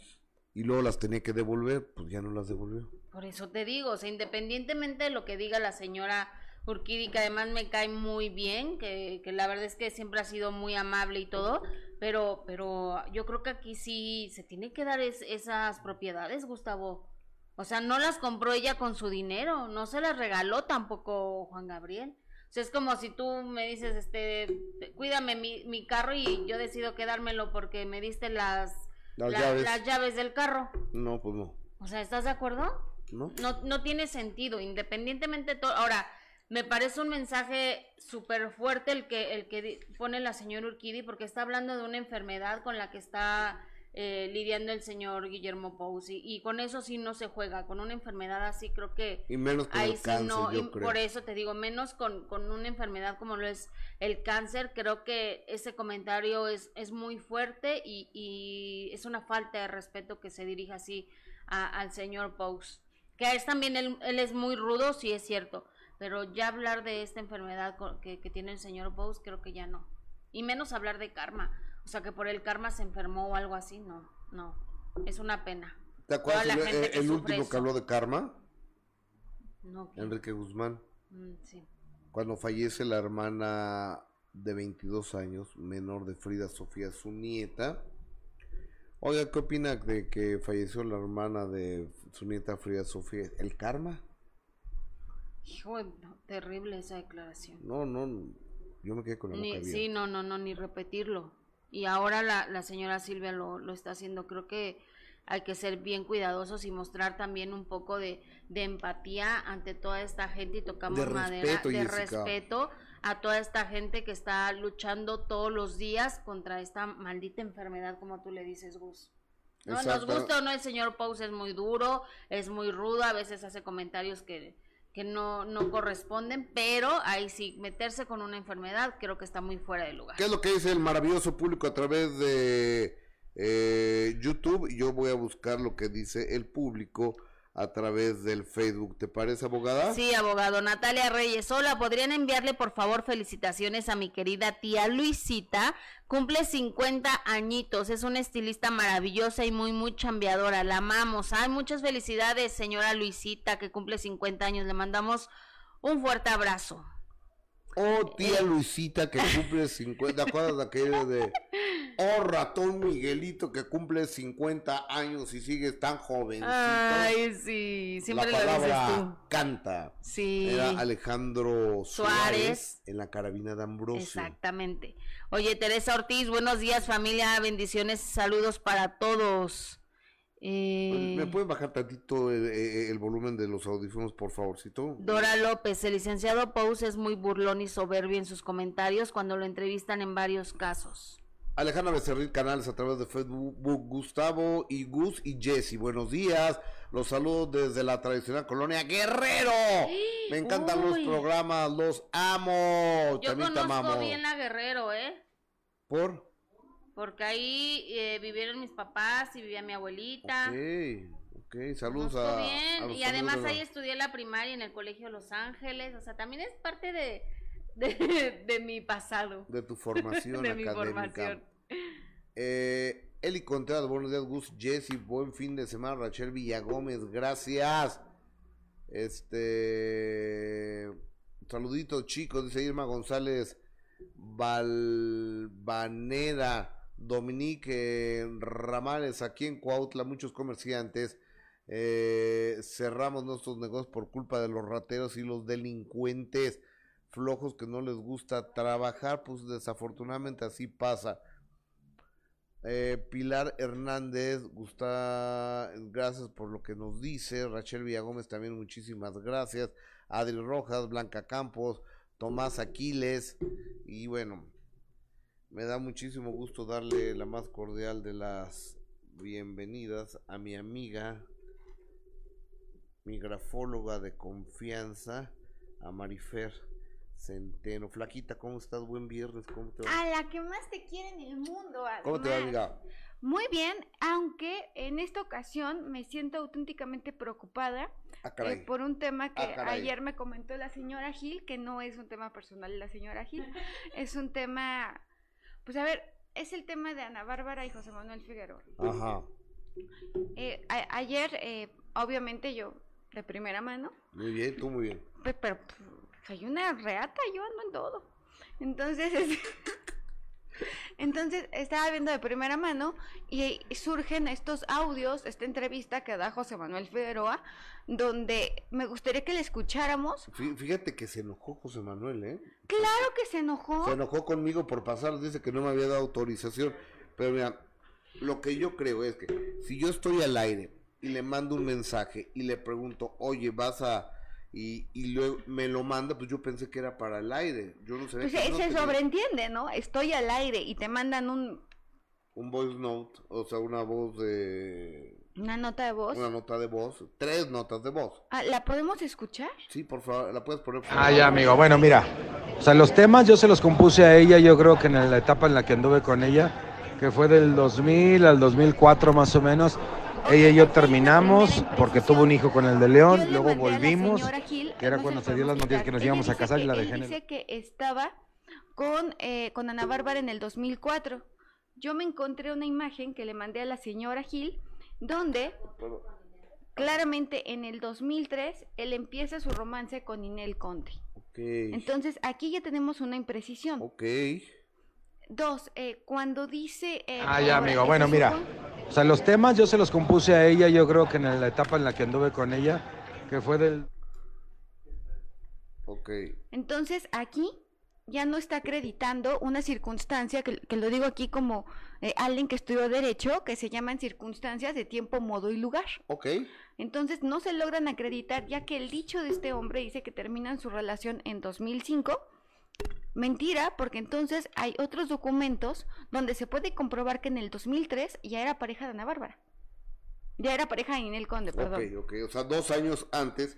y luego las tenía que devolver, pues ya no las devolvió. Por eso te digo, o sea, independientemente de lo que diga la señora Urquidi, que además me cae muy bien, que, la verdad es que siempre ha sido muy amable y todo, pero, pero yo creo que aquí sí se tiene que dar es- esas propiedades, Gustavo. O sea, no las compró ella con su dinero, no se las regaló tampoco Juan Gabriel. O sea, es como si tú me dices, este, cuídame mi, mi carro y yo decido quedármelo porque me diste las, Las la- llaves. las llaves del carro. No, pues no. O sea, ¿estás de acuerdo? ¿no? No, no tiene sentido, independientemente de todo. Ahora, me parece un mensaje súper fuerte el que, el que pone la señora Urquidi, porque está hablando de una enfermedad con la que está eh, lidiando el señor Guillermo Pousi. Y con eso sí no se juega, con una enfermedad así creo que... Y menos con Ahí el sí cáncer, no, yo y creo. por eso te digo, menos con, con una enfermedad como lo es el cáncer, creo que ese comentario es, es muy fuerte y, y es una falta de respeto que se dirija así a- al señor Pous. Que es también, él, él es muy rudo, sí es cierto, pero ya hablar de esta enfermedad que, que tiene el señor Pous, creo que ya no. Y menos hablar de karma, o sea, que por el karma se enfermó o algo así, no, no, es una pena. ¿Te acuerdas el, último eso. que habló de karma? No, que- Enrique Guzmán. mm, sí. Cuando fallece la hermana de 22 años, menor de Frida Sofía, su nieta. Oiga, ¿qué opina de que falleció la hermana de su nieta Frida Sofía? ¿El karma? Hijo, terrible esa declaración. No, no, yo me quedé con la boca Ni, sí, no, no, no, ni repetirlo. Y ahora la, la señora Silvia lo, lo está haciendo. Creo que hay que ser bien cuidadosos y mostrar también un poco de, de empatía ante toda esta gente y tocamos De madera respeto, de Jessica. respeto a toda esta gente que está luchando todos los días contra esta maldita enfermedad, como tú le dices, Gus. No, nos gusta o no, el señor Pous es muy duro, es muy rudo, a veces hace comentarios que, que no, no corresponden, pero ahí sí, meterse con una enfermedad creo que está muy fuera de lugar. ¿Qué es lo que dice el maravilloso público a través de eh, YouTube? Yo voy a buscar lo que dice el público a través del Facebook. ¿Te parece, abogada? Sí, abogado. Natalia Reyes, hola, ¿podrían enviarle por favor felicitaciones a mi querida tía Luisita? Cumple 50 añitos, es una estilista maravillosa y muy, muy chambeadora, la amamos. Ay, muchas felicidades, señora Luisita, que cumple 50 años, le mandamos un fuerte abrazo. Oh, tía Luisita que cumple 50, ¿te acuerdas de aquello de Oh, ratón Miguelito que cumple 50 años y sigues tan jovencito? Ay, sí, siempre la lo dices palabra tú. canta. Sí. Era Alejandro Suárez, Suárez. en la carabina de Ambrosio. Exactamente. Oye, Teresa Ortiz, buenos días familia, bendiciones, saludos para todos. Eh, ¿Me pueden bajar tantito el, el- el volumen de los audífonos, por favorcito? Dora López, el licenciado Pous es muy burlón y soberbio en sus comentarios cuando lo entrevistan en varios casos. Alejandra Becerril Canales a través de Facebook, Gustavo y Gus y Jesse, buenos días. Los saludos desde la tradicional colonia Guerrero. Me encantan los programas, los amo. Yo También te conozco amamos. bien la Guerrero, ¿eh? ¿Por? Porque ahí eh, vivieron mis papás y vivía mi abuelita. Ok, ok, saludos Conozco a, bien, a los y además ahí la- estudié la primaria en el Colegio Los Ángeles, o sea, también es parte de, de, de mi pasado. de tu formación *laughs* de mi académica. formación. Eh, Eli Contreras, buenos días, Gus, Jesse, buen fin de semana, Rachel Villagómez, gracias. Este, saluditos chicos, dice Irma González Valvanera, Dominique Ramales, aquí en Cuautla, muchos comerciantes. eh, cerramos nuestros negocios por culpa de los rateros y los delincuentes flojos que no les gusta trabajar, pues desafortunadamente así pasa. Eh, Pilar Hernández, gusta, gracias por lo que nos dice. Rachel Villagómez también muchísimas gracias. Adri Rojas, Blanca Campos, Tomás Aquiles. Y bueno, me da muchísimo gusto darle la más cordial de las bienvenidas a mi amiga, mi grafóloga de confianza, a Marifer Centeno. Flaquita, ¿cómo estás? Buen viernes, ¿cómo te va? A la que más te quiere en el mundo, ¿Cómo te va, además. amiga? Muy bien, aunque en esta ocasión me siento auténticamente preocupada Ah, eh, por un tema que Ah, caray. ayer me comentó la señora Gil, que no es un tema personal de la señora Gil, *laughs* es un tema, pues a ver, es el tema de Ana Bárbara y José Manuel Figueroa. Ajá. Eh, a- ayer, eh, obviamente yo, de primera mano, Muy bien, tú muy bien. pero pues, soy una reata, yo ando en todo. Entonces, es- *laughs* entonces estaba viendo de primera mano y surgen estos audios, esta entrevista que da José Manuel Figueroa, donde me gustaría que le escucháramos. Fí- Fíjate que se enojó José Manuel, ¿eh? Claro que se enojó. Se enojó conmigo por pasar, dice que no me había dado autorización. Pero mira, lo que yo creo es que si yo estoy al aire y le mando un mensaje y le pregunto, oye, vas a... Y, y luego me lo manda, pues yo pensé que era para el aire. Yo no sabía Pues que no se tenía sobreentiende, ¿no? Estoy al aire y te mandan un, un voice note, o sea, una voz de... una nota de voz. Una nota de voz, tres notas de voz. Ah, ¿La podemos escuchar? Sí, por favor, la puedes poner. por Ah, favor? ya, amigo. Bueno, mira. O sea, los temas yo se los compuse a ella, yo creo que en la etapa en la que anduve con ella, que fue del 2000 al 2004 más o menos. Ella y yo terminamos porque tuvo un hijo con el de León, luego volvimos, señora Gil, que era cuando se dio las noticias que nos íbamos a casar y la dejé en el... dice que estaba con, eh, con Ana Bárbara en el 2004. Yo me encontré una imagen que le mandé a la señora Gil, donde claramente en el 2003 él empieza su romance con Inel Conte. Ok. Entonces aquí ya tenemos una imprecisión. Ok. Dos, eh, cuando dice... eh, Ah, ya, amigo. Bueno, mira. O sea, los temas yo se los compuse a ella, yo creo que en la etapa en la que anduve con ella, que fue del... Ok. Entonces aquí ya no está acreditando una circunstancia, que, que lo digo aquí como eh, alguien que estudió derecho, que se llaman circunstancias de tiempo, modo y lugar. Ok. Entonces no se logran acreditar ya que el dicho de este hombre dice que terminan su relación en 2005. Mentira, porque entonces hay otros documentos donde se puede comprobar que en el 2003 ya era pareja de Ana Bárbara. Ya era pareja de Ninel Conde, perdón. Ok, ok. O sea, dos años antes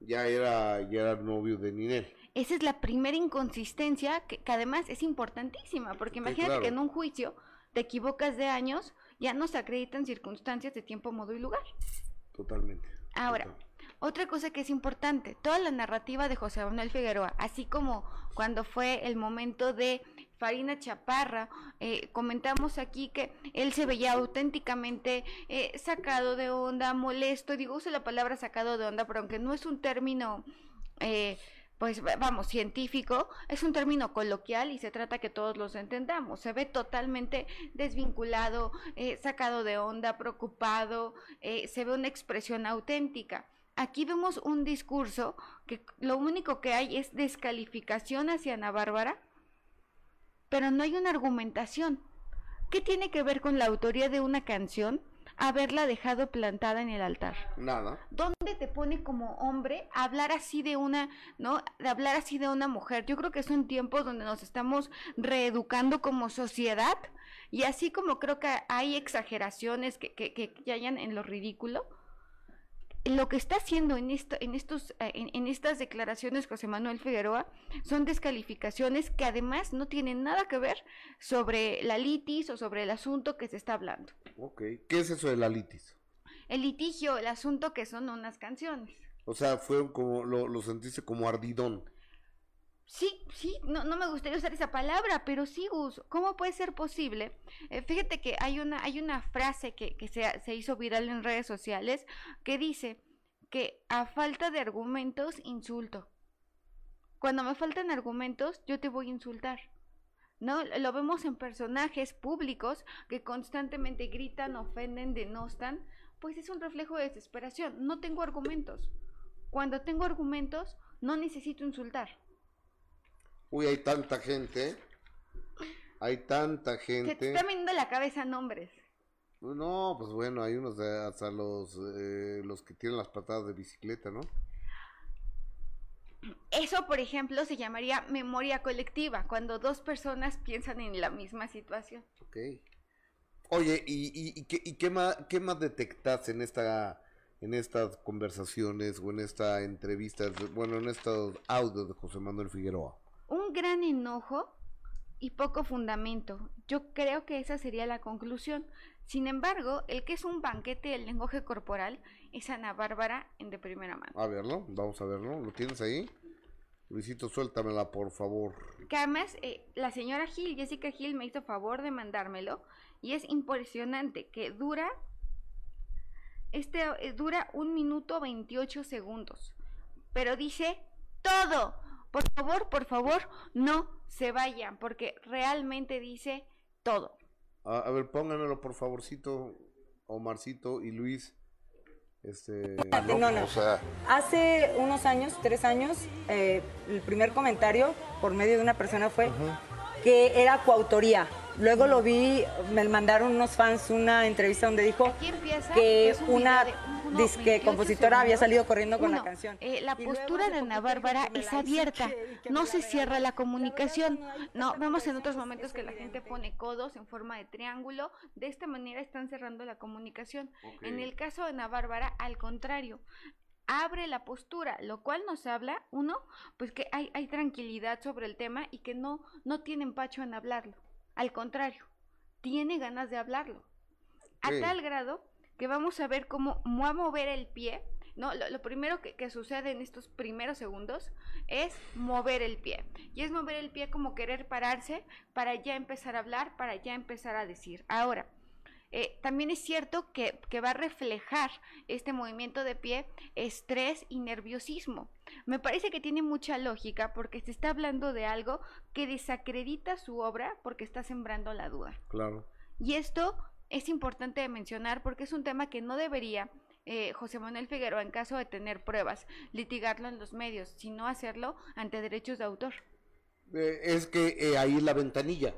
ya era, ya era novio de Ninel. Esa es la primera inconsistencia que, que además es importantísima, porque imagínate claro. que en un juicio te equivocas de años, ya no se acreditan circunstancias de tiempo, modo y lugar. Totalmente. Ahora, otra cosa que es importante, toda la narrativa de José Manuel Figueroa, así como cuando fue el momento de Farina Chaparra, eh, comentamos aquí que él se veía auténticamente eh, sacado de onda, molesto, digo, uso la palabra sacado de onda, pero aunque no es un término... eh, pues va- vamos, científico, es un término coloquial y se trata que todos los entendamos. Se ve totalmente desvinculado, eh, sacado de onda, preocupado, eh, se ve una expresión auténtica. Aquí vemos un discurso que lo único que hay es descalificación hacia Ana Bárbara, pero no hay una argumentación. ¿Qué tiene que ver con la autoría de una canción haberla dejado plantada en el altar? Nada. ¿Dónde te pone como hombre hablar así de una, ¿no? De hablar así de una mujer. Yo creo que son tiempos donde nos estamos reeducando como sociedad y así como creo que hay exageraciones que, que, que hayan en lo ridículo. Lo que está haciendo en, esto, en, estos, eh, en, en estas declaraciones José Manuel Figueroa son descalificaciones que además no tienen nada que ver sobre la litis o sobre el asunto que se está hablando. Ok. ¿Qué es eso de la litis? El litigio, el asunto que son unas canciones. O sea, fue como, lo, lo sentiste como ardidón. Sí, sí, no, no me gustaría usar esa palabra, pero sí, Gus, ¿cómo puede ser posible? Eh, fíjate que hay una, hay una frase que, que se, se hizo viral en redes sociales que dice que a falta de argumentos, insulto. Cuando me faltan argumentos, yo te voy a insultar. ¿No? Lo vemos en personajes públicos que constantemente gritan, ofenden, denostan, pues es un reflejo de desesperación. No tengo argumentos. Cuando tengo argumentos, no necesito insultar. Uy, hay tanta gente. Hay tanta Se te gente. está viniendo la cabeza nombres. No, pues bueno, hay unos de hasta los, eh, los que tienen las patadas de bicicleta, ¿no? Eso, por ejemplo, se llamaría memoria colectiva, cuando dos personas piensan en la misma situación. Ok. Oye, ¿y, y, y qué, y qué más, qué más detectaste en esta en estas conversaciones o en esta entrevista, bueno, en estos audios de José Manuel Figueroa? Un gran enojo y poco fundamento. Yo creo que esa sería la conclusión. Sin embargo, el que es un banquete del lenguaje corporal es Ana Bárbara en de primera mano. A verlo, vamos a verlo. ¿Lo tienes ahí? Luisito, suéltamela, por favor. Que además, eh, la señora Gil, Jessica Gil, me hizo favor de mandármelo. Y es impresionante que dura. Este eh, dura un minuto 28 segundos. Pero dice todo. Por favor, por favor, no se vayan. Porque realmente dice todo. A, a ver, pónganmelo, por favorcito, Omarcito y Luis. Este. No, no. O sea, Hace unos años, tres años, eh, el primer comentario por medio de una persona fue que era coautoría. Luego lo vi, me mandaron unos fans una entrevista donde dijo que es un una disque 28 compositora había salido corriendo con la canción. eh, la Y postura de Ana Bárbara es abierta, no se cierra la comunicación. No vemos en otros momentos que la gente pone codos en forma de triángulo. De esta manera están cerrando la comunicación. En el caso de Ana Bárbara, al contrario, abre la postura, lo cual nos habla, uno, pues que hay, hay tranquilidad sobre el tema y que no, no tiene empacho en hablarlo. Al contrario, tiene ganas de hablarlo. A Sí. tal grado que vamos a ver cómo va a mover el pie. No, lo, lo primero que, que sucede en estos primeros segundos es mover el pie. Y es mover el pie como querer pararse para ya empezar a hablar, para ya empezar a decir. Ahora, eh, también es cierto que, que va a reflejar este movimiento de pie estrés y nerviosismo. Me parece que tiene mucha lógica porque se está hablando de algo que desacredita su obra porque está sembrando la duda. Claro. Y esto es importante de mencionar porque es un tema que no debería eh, José Manuel Figueroa, en caso de tener pruebas, litigarlo en los medios, sino hacerlo ante derechos de autor. Eh, es que eh, ahí es la ventanilla.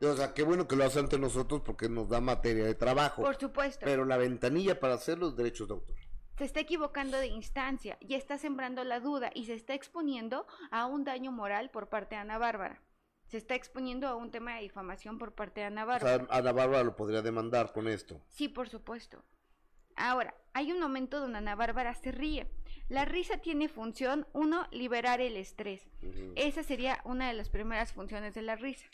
O sea, qué bueno que lo hace ante nosotros porque nos da materia de trabajo. Por supuesto. Pero la ventanilla para hacer los derechos de autor. se está equivocando de instancia y está sembrando la duda y se está exponiendo a un daño moral por parte de Ana Bárbara. Se está exponiendo a un tema de difamación por parte de Ana O Bárbara. sea, Ana Bárbara lo podría demandar con esto. Sí, por supuesto. Ahora, hay un momento donde Ana Bárbara se ríe. La risa tiene función, uno, liberar el estrés. Esa sería una de las primeras funciones de la risa.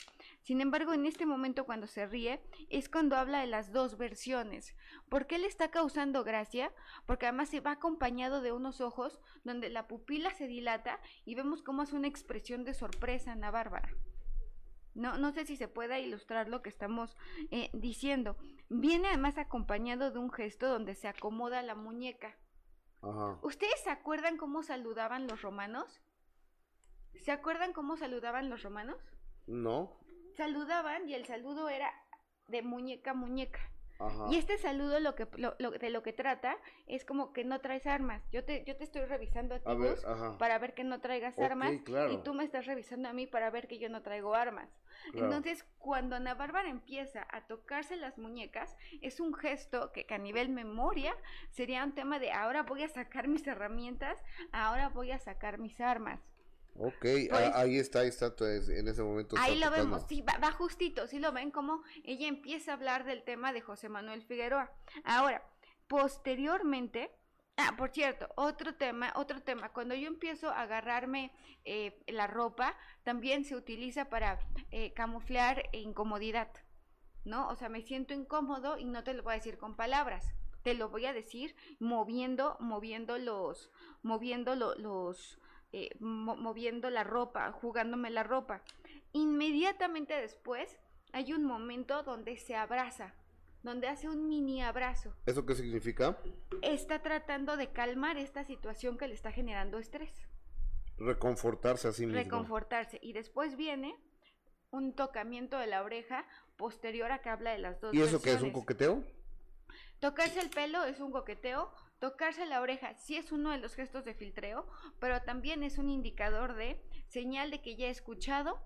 Sin embargo, en este momento cuando se ríe es cuando habla de las dos versiones. ¿Por qué le está causando gracia? Porque además se va acompañado de unos ojos donde la pupila se dilata y vemos cómo hace una expresión de sorpresa Ana Bárbara. No, no sé si se pueda ilustrar lo que estamos eh, diciendo. Viene además acompañado de un gesto donde se acomoda la muñeca. Ajá. ¿Ustedes se acuerdan cómo saludaban los romanos? ¿Se acuerdan cómo saludaban los romanos? ¿No? Saludaban y el saludo era de muñeca a muñeca. Ajá. Y este saludo lo que lo- lo- de lo que trata es como que no traes armas. Yo te, yo te estoy revisando a ti A ver, para ver que no traigas armas claro. y tú me estás revisando a mí para ver que yo no traigo armas. Claro. Entonces, cuando Ana Bárbara empieza a tocarse las muñecas, es un gesto que, que a nivel memoria sería un tema de ahora voy a sacar mis herramientas, ahora voy a sacar mis armas. Ok, Pues- ah, ahí está, ahí está, pues, en ese momento. Ahí lo tocando. vemos, sí, va, va justito, sí lo ven como ella empieza a hablar del tema de José Manuel Figueroa. Ahora, posteriormente, ah, por cierto, otro tema, otro tema, cuando yo empiezo a agarrarme eh, la ropa, también se utiliza para eh, camuflar incomodidad, ¿no? O sea, me siento incómodo y no te lo voy a decir con palabras, te lo voy a decir moviendo, moviendo los, moviendo lo- los, eh, mo- moviendo la ropa, jugándome la ropa. Inmediatamente después hay un momento donde se abraza, donde hace un mini abrazo. ¿Eso qué significa? Está tratando de calmar esta situación que le está generando estrés, Reconfortarse a sí mismo. reconfortarse. Y después viene un tocamiento de la oreja posterior a que habla de las dos ¿Y eso qué es un coqueteo? Tocarse el pelo es un coqueteo, tocarse la oreja sí es uno de los gestos de filtreo, pero también es un indicador de señal de que ya he escuchado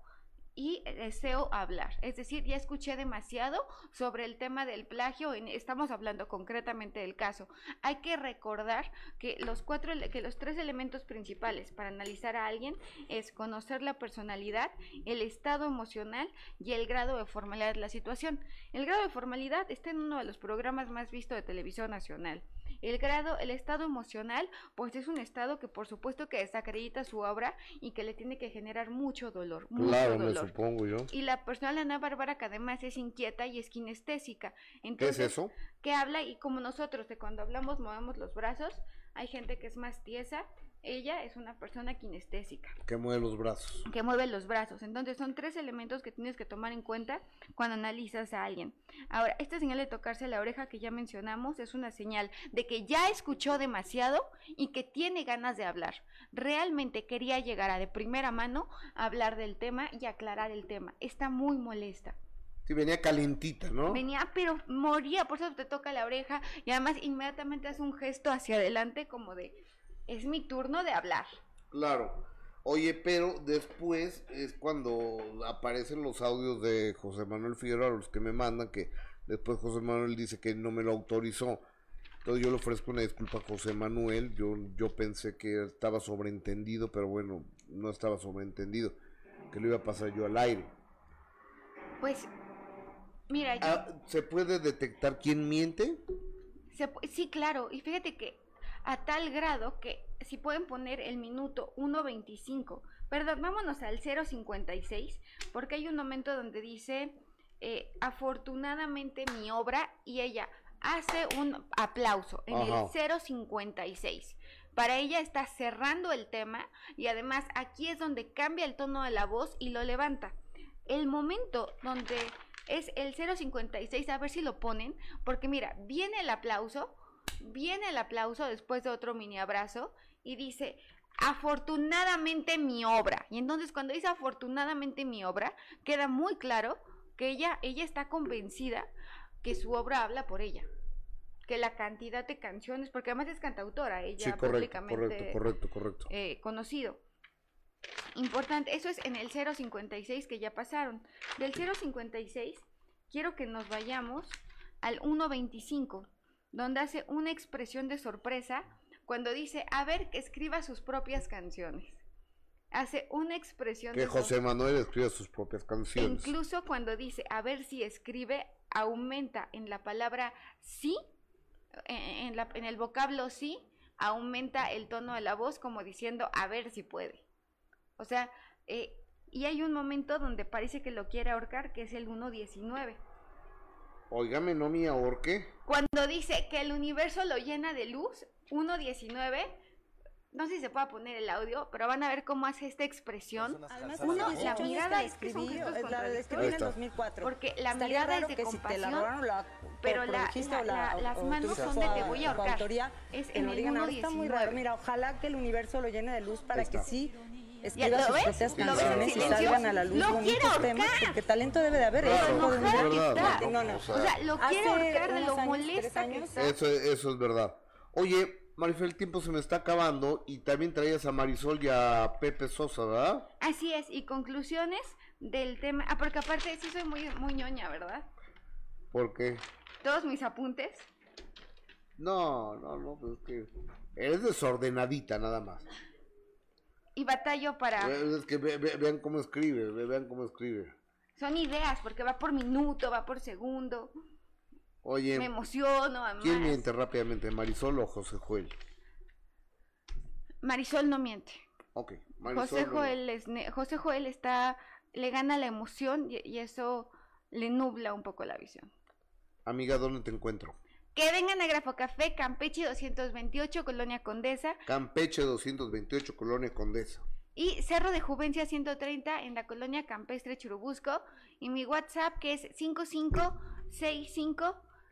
y deseo hablar. Es decir, ya escuché demasiado sobre el tema del plagio, estamos hablando concretamente del caso. Hay que recordar que los cuatro que los tres elementos principales para analizar a alguien es conocer la personalidad, el estado emocional y el grado de formalidad de la situación. El grado de formalidad está en uno de los programas más vistos de televisión nacional. El grado, el estado emocional, pues es un estado que por supuesto que desacredita su obra y que le tiene que generar mucho dolor, mucho Claro, me dolor. supongo yo. Y la personal Ana Bárbara que además es inquieta y es kinestésica. ¿Qué es Entonces, eso? que habla y como nosotros de cuando hablamos movemos los brazos, hay gente que es más tiesa, ella es una persona kinestésica Que mueve los brazos. que mueve los brazos. Entonces son tres elementos que tienes que tomar en cuenta cuando analizas a alguien. Ahora, esta señal de tocarse la oreja que ya mencionamos es una señal de que ya escuchó demasiado y que tiene ganas de hablar. Realmente quería llegar a de primera mano a hablar del tema y aclarar el tema. Está muy molesta. Sí, venía calentita, ¿no? Venía, pero moría, por eso te toca la oreja y además inmediatamente hace un gesto hacia adelante como de, es mi turno de hablar. Claro. Oye, pero después es cuando aparecen los audios de José Manuel Figueroa, los que me mandan, que después José Manuel dice que no me lo autorizó. Entonces yo le ofrezco una disculpa a José Manuel, yo, yo pensé que estaba sobreentendido, pero bueno, no estaba sobreentendido, que lo iba a pasar yo al aire. Pues, mira, yo- Ah, ¿Se puede detectar quién miente? Se sí, claro, y fíjate que a tal grado que si pueden poner el minuto 1.25, perdón, vámonos al 0.56, porque hay un momento donde dice, eh, afortunadamente mi obra, y ella hace un aplauso en Ajá. el 0.56. Para ella está cerrando el tema y además aquí es donde cambia el tono de la voz y lo levanta. El momento donde es el 056, a ver si lo ponen, porque mira, viene el aplauso, viene el aplauso después de otro mini abrazo y dice, afortunadamente mi obra. Y entonces cuando dice afortunadamente mi obra, queda muy claro que ella, ella está convencida que su obra habla por ella. Que la cantidad de canciones, porque además es cantautora, ella Sí, correcto, públicamente correcto, correcto, correcto. eh, conocido. Importante, eso es en el 056 que ya pasaron. Del 056 quiero que nos vayamos al 125, donde hace una expresión de sorpresa cuando dice, a ver, que escriba sus propias canciones. Hace una expresión Que de José sorpresa. Manuel escriba sus propias E canciones. incluso cuando dice, a ver si escribe, aumenta en la palabra sí, en, en la- en el vocablo sí, aumenta el tono de la voz como diciendo, a ver si puede. O sea, eh, y hay un momento donde parece que lo quiere ahorcar, que es el 1.19. Óigame, no me ahorque. Cuando dice que el universo lo llena de luz, 1.19, no sé si se pueda poner el audio, pero van a ver cómo hace esta expresión. Además, la 18 años mirada es que son gestos la contradictorios. escribí en el Ahí está. 2004. Porque la Estaría mirada es de que si te compasión, la robaron, la pero la- produjiste la- o la- la- las manos son de te voy a ahorcar. autoría, Es en el digan ahora, está muy 1.19. raro. Mira, ojalá que el universo lo llene de luz para que sí escriba ¿lo sus ves? propias ¿Lo ves en canciones y salgan a la luz ¡Lo bonitos temas, porque talento debe de haber. Claro, no, es ver. verdad, No, no. o sea- O sea, lo quiere ahorcar de lo años, molesta que está. Eso, eso es verdad. Oye, Marifel, el tiempo se me está acabando y también traías a Marisol y a Pepe Sosa, ¿verdad? Así es, y conclusiones del tema. Ah, porque aparte sí soy muy, muy ñoña, ¿verdad? Porque Todos mis apuntes. no, no, no, pues es que eres desordenadita nada más. Y batallo para... Es que ve- ve- vean cómo escribe, ve- vean cómo escribe. Son ideas, porque va por minuto, va por segundo. Oye, Me emociono, además. ¿quién miente rápidamente, Marisol o José Joel? Marisol no miente. Ok, Marisol. José no- Joel, es José Joel está... Le gana la emoción y, y eso le nubla un poco la visión. Amiga, ¿dónde te encuentro? Que vengan a Grafo Café, Campeche 228, Colonia Condesa. Campeche 228, Colonia Condesa. Y Cerro de Juvencia 130 en la colonia Campestre Churubusco. Y mi WhatsApp que es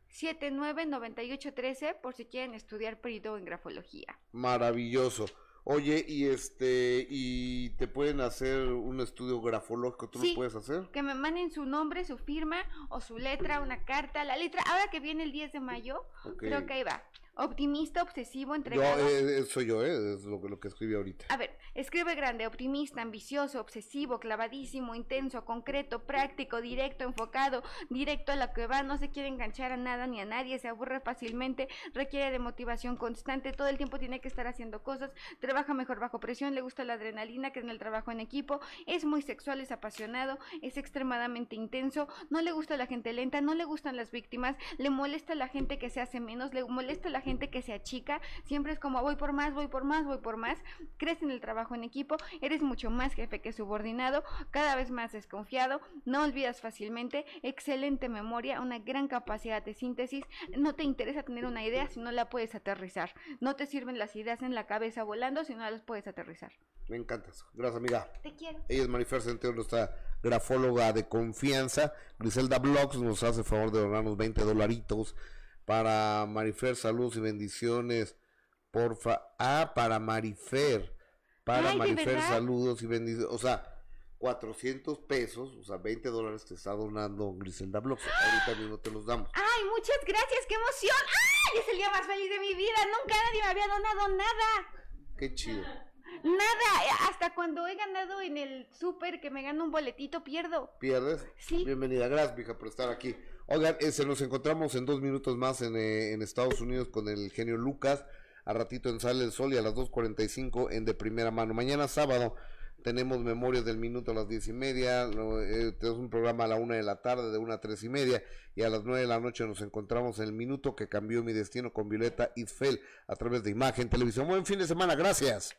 5565799813 por si quieren estudiar perito en grafología. Maravilloso. Oye, y este, y te pueden hacer un estudio grafológico, ¿tú Sí. lo puedes hacer? Que me manden su nombre, su firma o su letra, una carta. La letra, ahora que viene el 10 de mayo, creo que ahí va. Optimista, obsesivo, Yo, entregado. eh, eh, soy yo, eh, es lo que, lo que escribí ahorita. A ver, escribe grande, optimista, ambicioso, obsesivo, clavadísimo, intenso, concreto, práctico, directo, enfocado, directo a lo que va, no se quiere enganchar a nada ni a nadie, se aburre fácilmente, requiere de motivación constante, todo el tiempo tiene que estar haciendo cosas, trabaja mejor bajo presión, le gusta la adrenalina, que en el trabajo en equipo, es muy sexual, es apasionado, es extremadamente intenso, no le gusta la gente lenta, no le gustan las víctimas, le molesta la gente que se hace menos, le molesta la gente que se achica, siempre es como voy por más, voy por más, voy por más, crees en el trabajo en equipo, eres mucho más jefe que subordinado, cada vez más desconfiado, no olvidas fácilmente, excelente memoria, una gran capacidad de síntesis, no te interesa tener una idea si no la puedes aterrizar, no te sirven las ideas en la cabeza volando si no las puedes aterrizar. Me encantas. Gracias, amiga. Te quiero. Ella es Marifer Centeno, nuestra grafóloga de confianza. Griselda Blogs nos hace favor de donarnos 20 dolaritos para Marifer. Saludos y bendiciones. Porfa. Ah, para Marifer. Para Ay, ¿de Marifer, saludos y bendiciones. O sea, 400 pesos, o sea, 20 dólares te está donando Griselda Blogs. Ahorita mismo te los damos. Ay, muchas gracias, qué emoción. ¡Ay! Es el día más feliz de mi vida. Nunca nadie me había donado nada. Qué chido. Nada, hasta cuando he ganado en el súper que me gano un boletito, pierdo. ¿Pierdes? Sí. Bienvenida, gracias, mija, por estar aquí. Oigan, eh, se nos encontramos en dos minutos más en, eh, en Estados Unidos con el genio Lucas. A ratito en Sale el Sol y a las 2.45 en De Primera Mano. Mañana sábado tenemos Memorias del Minuto a las diez y media. eh, tenemos un programa a la una de la tarde, de una a tres y media. Y a las nueve de la noche nos encontramos en el Minuto que cambió mi destino con Violeta Isfel a través de Imagen Televisión. Buen fin de semana, gracias.